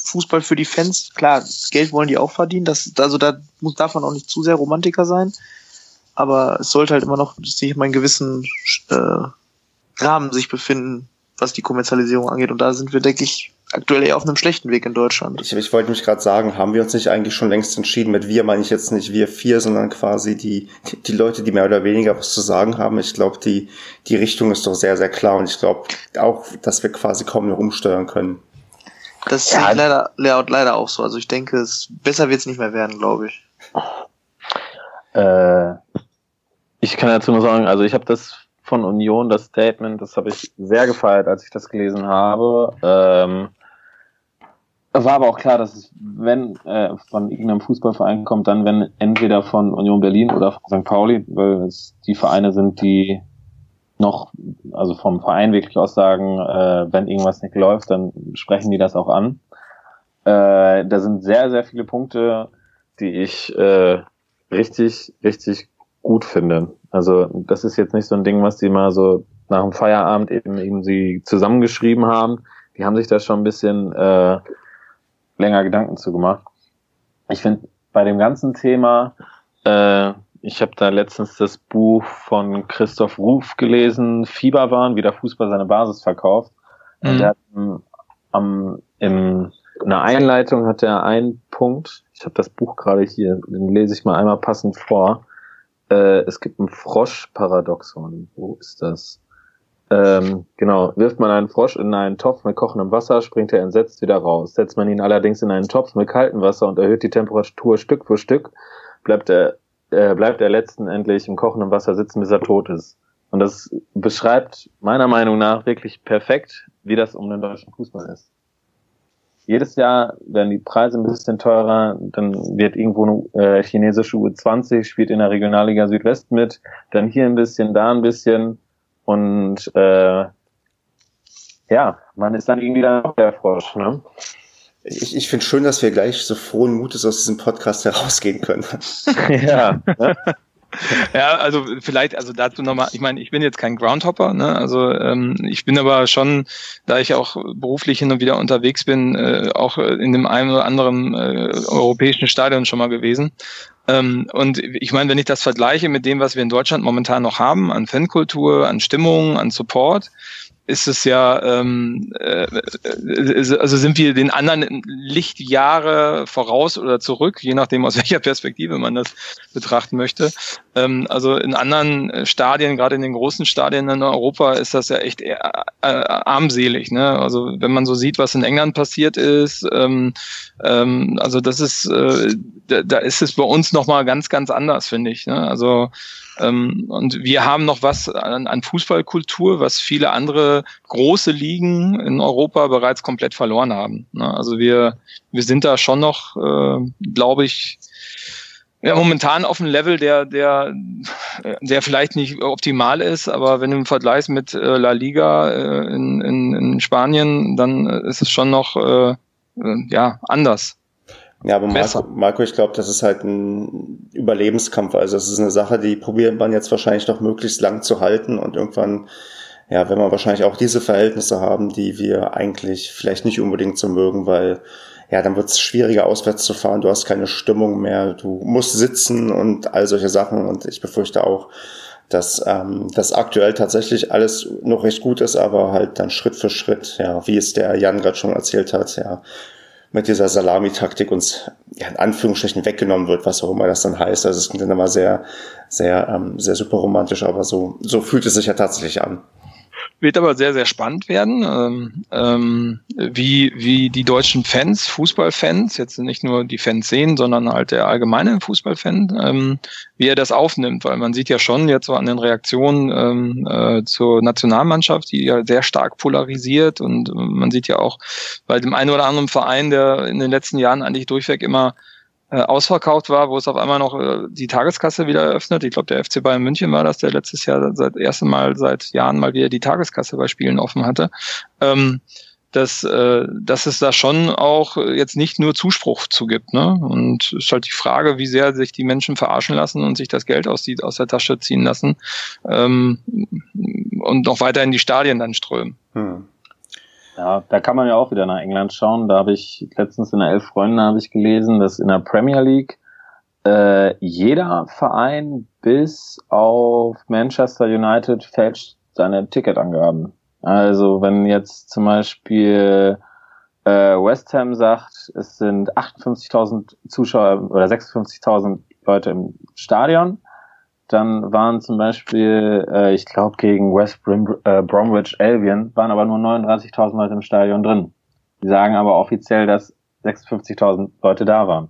Fußball für die Fans, klar, Geld wollen die auch verdienen, das, also da muss, man auch nicht zu sehr Romantiker sein aber es sollte halt immer noch sich mal in gewissen äh, Rahmen sich befinden, was die Kommerzialisierung angeht. Und da sind wir, denke ich, aktuell eher auf einem schlechten Weg in Deutschland.
Ich, ich wollte mich gerade sagen, haben wir uns nicht eigentlich schon längst entschieden? Mit wir meine ich jetzt nicht wir vier, sondern quasi die, die, Leute, die mehr oder weniger was zu sagen haben. Ich glaube, die, die Richtung ist doch sehr, sehr klar. Und ich glaube auch, dass wir quasi kaum noch umsteuern können.
Das ja. ist leider, leider auch so. Also ich denke, es, besser wird es nicht mehr werden, glaube ich.
Äh, ich kann dazu nur sagen, also ich habe das von Union, das Statement, das habe ich sehr gefeiert, als ich das gelesen habe. Ähm, war aber auch klar, dass es, wenn äh, von irgendeinem Fußballverein kommt, dann wenn entweder von Union Berlin oder von St. Pauli, weil es die Vereine sind, die noch, also vom Verein wirklich aus sagen, äh, wenn irgendwas nicht läuft, dann sprechen die das auch an. Äh, da sind sehr, sehr viele Punkte, die ich äh, richtig, richtig gut finde. Also das ist jetzt nicht so ein Ding, was die mal so nach dem Feierabend eben, eben sie zusammengeschrieben haben. Die haben sich da schon ein bisschen äh, länger Gedanken zu gemacht. Ich finde bei dem ganzen Thema, äh, ich habe da letztens das Buch von Christoph Ruf gelesen, Fieberwahn, wie der Fußball seine Basis verkauft. Und er hat am, im, in der Einleitung hat er einen Punkt, ich habe das Buch gerade hier, den lese ich mal einmal passend vor. Äh, es gibt ein Froschparadoxon. Wo ist das? Ähm, genau, wirft man einen Frosch in einen Topf mit kochendem Wasser, springt er entsetzt wieder raus. Setzt man ihn allerdings in einen Topf mit kaltem Wasser und erhöht die Temperatur Stück für Stück, bleibt er, äh, bleibt er letzten Endlich im kochenden Wasser sitzen, bis er tot ist. Und das beschreibt meiner Meinung nach wirklich perfekt, wie das um den deutschen Fußball ist. Jedes Jahr werden die Preise ein bisschen teurer, dann wird irgendwo eine äh, chinesische U20, spielt in der Regionalliga Südwest mit, dann hier ein bisschen, da ein bisschen und äh, ja, man ist dann irgendwie dann auch der Frosch. Ne?
Ich, ich finde schön, dass wir gleich so frohen Mutes aus diesem Podcast herausgehen können.
ja. Ne? Ja, also vielleicht, also dazu nochmal, ich meine, ich bin jetzt kein Groundhopper, ne? Also ähm, ich bin aber schon, da ich auch beruflich hin und wieder unterwegs bin, äh, auch in dem einen oder anderen äh, europäischen Stadion schon mal gewesen. Ähm, und ich meine, wenn ich das vergleiche mit dem, was wir in Deutschland momentan noch haben, an Fankultur, an Stimmung, an Support, ist es ja, ähm, äh, äh, also sind wir den anderen Lichtjahre voraus oder zurück, je nachdem aus welcher Perspektive man das betrachten möchte. Ähm, also in anderen Stadien, gerade in den großen Stadien in Europa, ist das ja echt eher, äh, armselig. Ne? Also wenn man so sieht, was in England passiert ist, ähm, ähm, also das ist, äh, da, da ist es bei uns nochmal ganz, ganz anders, finde ich. Ne? Also ähm, und wir haben noch was an, an, Fußballkultur, was viele andere große Ligen in Europa bereits komplett verloren haben. Ne? Also wir, wir sind da schon noch, äh, glaube ich, ja, momentan auf einem Level, der, der, der vielleicht nicht optimal ist, aber wenn du im Vergleich mit äh, La Liga äh, in, in, in Spanien, dann ist es schon noch äh, äh ja anders.
Ja, aber Marco, Marco ich glaube, das ist halt ein Überlebenskampf. Also das ist eine Sache, die probiert man jetzt wahrscheinlich noch möglichst lang zu halten und irgendwann, ja, wenn man wahrscheinlich auch diese Verhältnisse haben, die wir eigentlich vielleicht nicht unbedingt so mögen, weil ja, dann wird es schwieriger, auswärts zu fahren. Du hast keine Stimmung mehr, du musst sitzen und all solche Sachen. Und ich befürchte auch, dass ähm, das aktuell tatsächlich alles noch recht gut ist, aber halt dann Schritt für Schritt, ja, wie es der Jan gerade schon erzählt hat, ja, mit dieser Salamitaktik uns ja, in Anführungsstrichen weggenommen wird, was auch immer das dann heißt. Also es klingt dann immer sehr, sehr, ähm, sehr super romantisch, aber so, so fühlt es sich ja tatsächlich an.
Wird aber sehr, sehr spannend werden, ähm, ähm, wie, wie die deutschen Fans, Fußballfans, jetzt nicht nur die Fans sehen, sondern halt der allgemeine Fußballfan, ähm, wie er das aufnimmt, weil man sieht ja schon jetzt so an den Reaktionen ähm, äh, zur Nationalmannschaft, die ja sehr stark polarisiert. Und man sieht ja auch bei dem einen oder anderen Verein, der in den letzten Jahren eigentlich durchweg immer äh, ausverkauft war, wo es auf einmal noch äh, die Tageskasse wieder eröffnet. Ich glaube, der FC Bayern München war das, der letztes Jahr seit erstem Mal seit Jahren mal wieder die Tageskasse bei Spielen offen hatte. Ähm, dass, äh, dass es da schon auch jetzt nicht nur Zuspruch zugibt. Ne? Und es ist halt die Frage, wie sehr sich die Menschen verarschen lassen und sich das Geld aus, die, aus der Tasche ziehen lassen ähm, und noch weiter in die Stadien dann strömen. Hm.
Ja, da kann man ja auch wieder nach England schauen. Da habe ich letztens in der Elf Freunde habe ich gelesen, dass in der Premier League äh, jeder Verein bis auf Manchester United fälscht seine Ticketangaben. Also wenn jetzt zum Beispiel äh, West Ham sagt, es sind 58.000 Zuschauer oder 56.000 Leute im Stadion, dann waren zum Beispiel, äh, ich glaube, gegen West Brim, äh, Bromwich Albion waren aber nur 39.000 Leute im Stadion drin. Die sagen aber offiziell, dass 56.000 Leute da waren.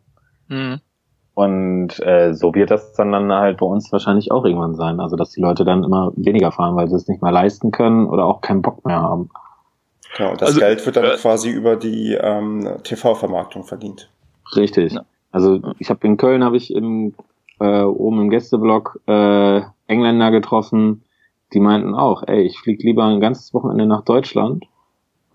Mhm. Und äh, so wird das dann, dann halt bei uns wahrscheinlich auch irgendwann sein. Also, dass die Leute dann immer weniger fahren, weil sie es nicht mehr leisten können oder auch keinen Bock mehr haben.
Ja, und das also, Geld wird dann äh, quasi über die ähm, TV-Vermarktung verdient.
Richtig. Ja. Also ich habe in Köln habe ich im äh, oben im Gästeblock äh, Engländer getroffen, die meinten auch, ey, ich fliege lieber ein ganzes Wochenende nach Deutschland,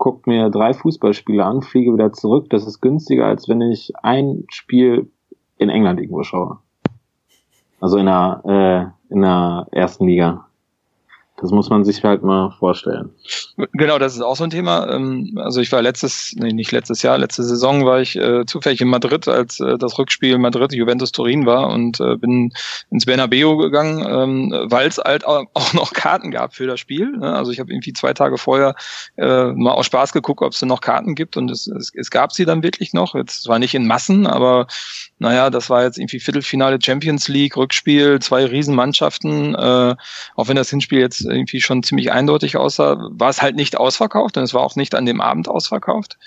guck mir drei Fußballspiele an, fliege wieder zurück. Das ist günstiger, als wenn ich ein Spiel in England irgendwo schaue. Also in der, äh, in der ersten Liga. Das muss man sich halt mal vorstellen.
Genau, das ist auch so ein Thema. Ähm, also ich war letztes, nee, nicht letztes Jahr, letzte Saison war ich äh, zufällig in Madrid, als äh, das Rückspiel Madrid Juventus Turin war und äh, bin ins Bernabeu gegangen, ähm, weil es halt auch noch Karten gab für das Spiel. Ne? Also ich habe irgendwie zwei Tage vorher äh, mal aus Spaß geguckt, ob es denn noch Karten gibt und es, es, es gab sie dann wirklich noch. Jetzt zwar nicht in Massen, aber naja, das war jetzt irgendwie Viertelfinale Champions League, Rückspiel, zwei Riesenmannschaften, äh, auch wenn das Hinspiel jetzt irgendwie schon ziemlich eindeutig aussah, war es halt nicht ausverkauft und es war auch nicht an dem Abend ausverkauft.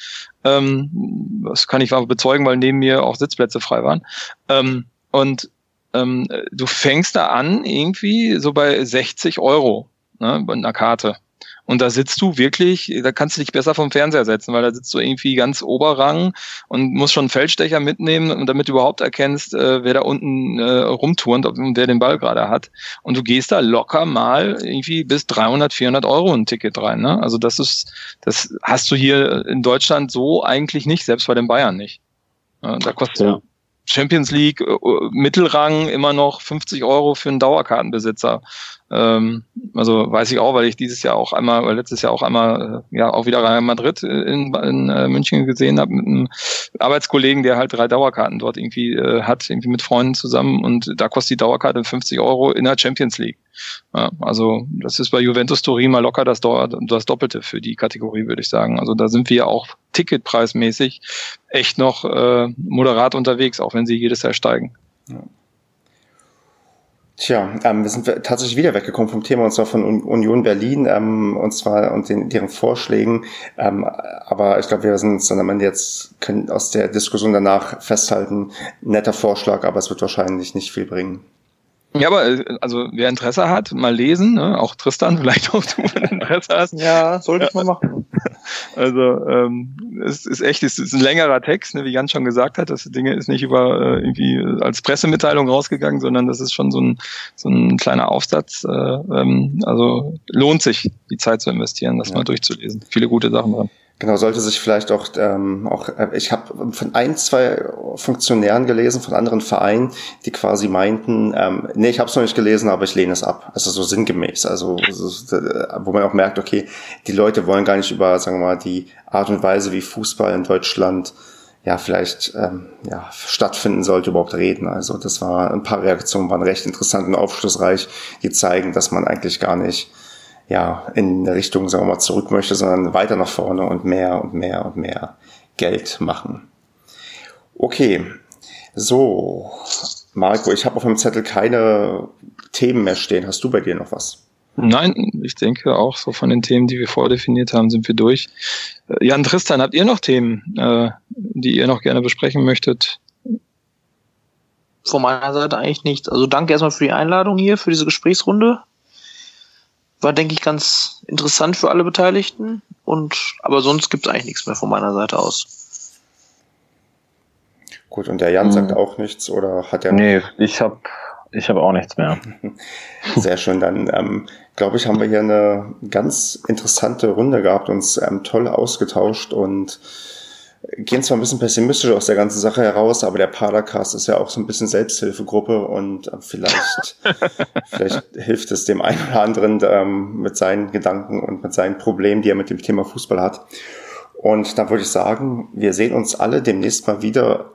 Ähm, das kann ich bezeugen, weil neben mir auch Sitzplätze frei waren. Ähm, und ähm, du fängst da an irgendwie so bei 60 Euro ne, bei einer Karte. Und da sitzt du wirklich, da kannst du dich besser vom Fernseher setzen, weil da sitzt du irgendwie ganz Oberrang und musst schon einen Feldstecher mitnehmen, damit du überhaupt erkennst, äh, wer da unten äh, rumturnt und wer den Ball gerade hat. Und du gehst da locker mal irgendwie bis 300, 400 Euro ein Ticket rein. Ne? Also das ist, das hast du hier in Deutschland so eigentlich nicht, selbst bei den Bayern nicht. Ja, da kostet ja. Champions League äh, Mittelrang immer noch 50 Euro für einen Dauerkartenbesitzer. Ähm, also weiß ich auch, weil ich dieses Jahr auch einmal, oder letztes Jahr auch einmal, äh, ja, auch wieder Real Madrid in, in äh, München gesehen habe mit einem Arbeitskollegen, der halt drei Dauerkarten dort irgendwie äh, hat, irgendwie mit Freunden zusammen und da kostet die Dauerkarte 50 Euro in der Champions League. Ja, also das ist bei Juventus Turin mal locker das, das Doppelte für die Kategorie, würde ich sagen. Also da sind wir auch ticketpreismäßig echt noch äh, moderat unterwegs, auch wenn sie jedes Jahr steigen. Ja.
Tja, ähm, wir sind tatsächlich wieder weggekommen vom Thema und zwar von Union Berlin ähm, und zwar und den, deren Vorschlägen. Ähm, aber ich glaube, wir sind uns dann am Ende jetzt können aus der Diskussion danach festhalten, netter Vorschlag, aber es wird wahrscheinlich nicht viel bringen.
Ja, aber äh, also wer Interesse hat, mal lesen, ne? auch Tristan, vielleicht auch du, wenn Interesse hast.
Ja, sollte ich mal machen.
Also ähm, es ist echt, es ist ein längerer Text, ne, wie Jan schon gesagt hat. Das Ding ist nicht über äh, irgendwie als Pressemitteilung rausgegangen, sondern das ist schon so ein so ein kleiner Aufsatz. Äh, ähm, also lohnt sich, die Zeit zu investieren, das ja. mal durchzulesen. Viele gute Sachen dran.
Genau, sollte sich vielleicht auch, ähm, auch äh, ich habe von ein, zwei Funktionären gelesen, von anderen Vereinen, die quasi meinten, ähm, nee, ich habe es noch nicht gelesen, aber ich lehne es ab. Also so sinngemäß. Also wo man auch merkt, okay, die Leute wollen gar nicht über, sagen wir mal, die Art und Weise, wie Fußball in Deutschland ja vielleicht ähm, ja, stattfinden sollte, überhaupt reden. Also das war ein paar Reaktionen waren recht interessant und aufschlussreich, die zeigen, dass man eigentlich gar nicht ja, in Richtung, sagen wir mal, zurück möchte, sondern weiter nach vorne und mehr und mehr und mehr Geld machen. Okay, so, Marco, ich habe auf dem Zettel keine Themen mehr stehen. Hast du bei dir noch was?
Nein, ich denke auch so von den Themen, die wir vordefiniert haben, sind wir durch. Äh, Jan Tristan, habt ihr noch Themen, äh, die ihr noch gerne besprechen möchtet?
Von meiner Seite eigentlich nichts. Also danke erstmal für die Einladung hier, für diese Gesprächsrunde war, denke ich, ganz interessant für alle Beteiligten. Und aber sonst gibt es eigentlich nichts mehr von meiner Seite aus.
Gut, und der Jan hm. sagt auch nichts oder hat er?
Nee, ich habe ich hab auch nichts mehr.
Sehr schön, dann ähm, glaube ich, haben wir hier eine ganz interessante Runde gehabt, uns ähm, toll ausgetauscht und gehen zwar ein bisschen pessimistisch aus der ganzen Sache heraus, aber der Padercast ist ja auch so ein bisschen Selbsthilfegruppe und äh, vielleicht, vielleicht hilft es dem einen oder anderen ähm, mit seinen Gedanken und mit seinen Problemen, die er mit dem Thema Fußball hat. Und dann würde ich sagen, wir sehen uns alle demnächst mal wieder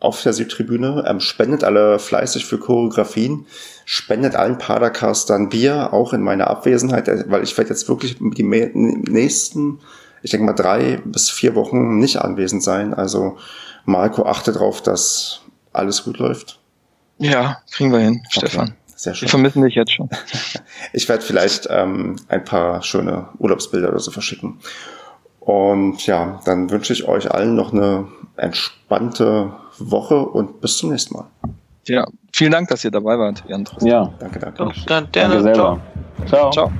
auf der Südtribüne. Ähm, spendet alle fleißig für Choreografien. Spendet allen Padercastern Bier, auch in meiner Abwesenheit, äh, weil ich werde jetzt wirklich die nächsten ich denke mal, drei bis vier Wochen nicht anwesend sein. Also Marco, achte darauf, dass alles gut läuft.
Ja, kriegen wir hin, okay. Stefan. Sehr schön. Wir vermissen dich jetzt schon.
ich werde vielleicht ähm, ein paar schöne Urlaubsbilder oder so verschicken. Und ja, dann wünsche ich euch allen noch eine entspannte Woche und bis zum nächsten Mal.
Ja, vielen Dank, dass ihr dabei wart, Jan.
Ja,
danke, danke.
Danke, danke selber.
Ciao. Ciao.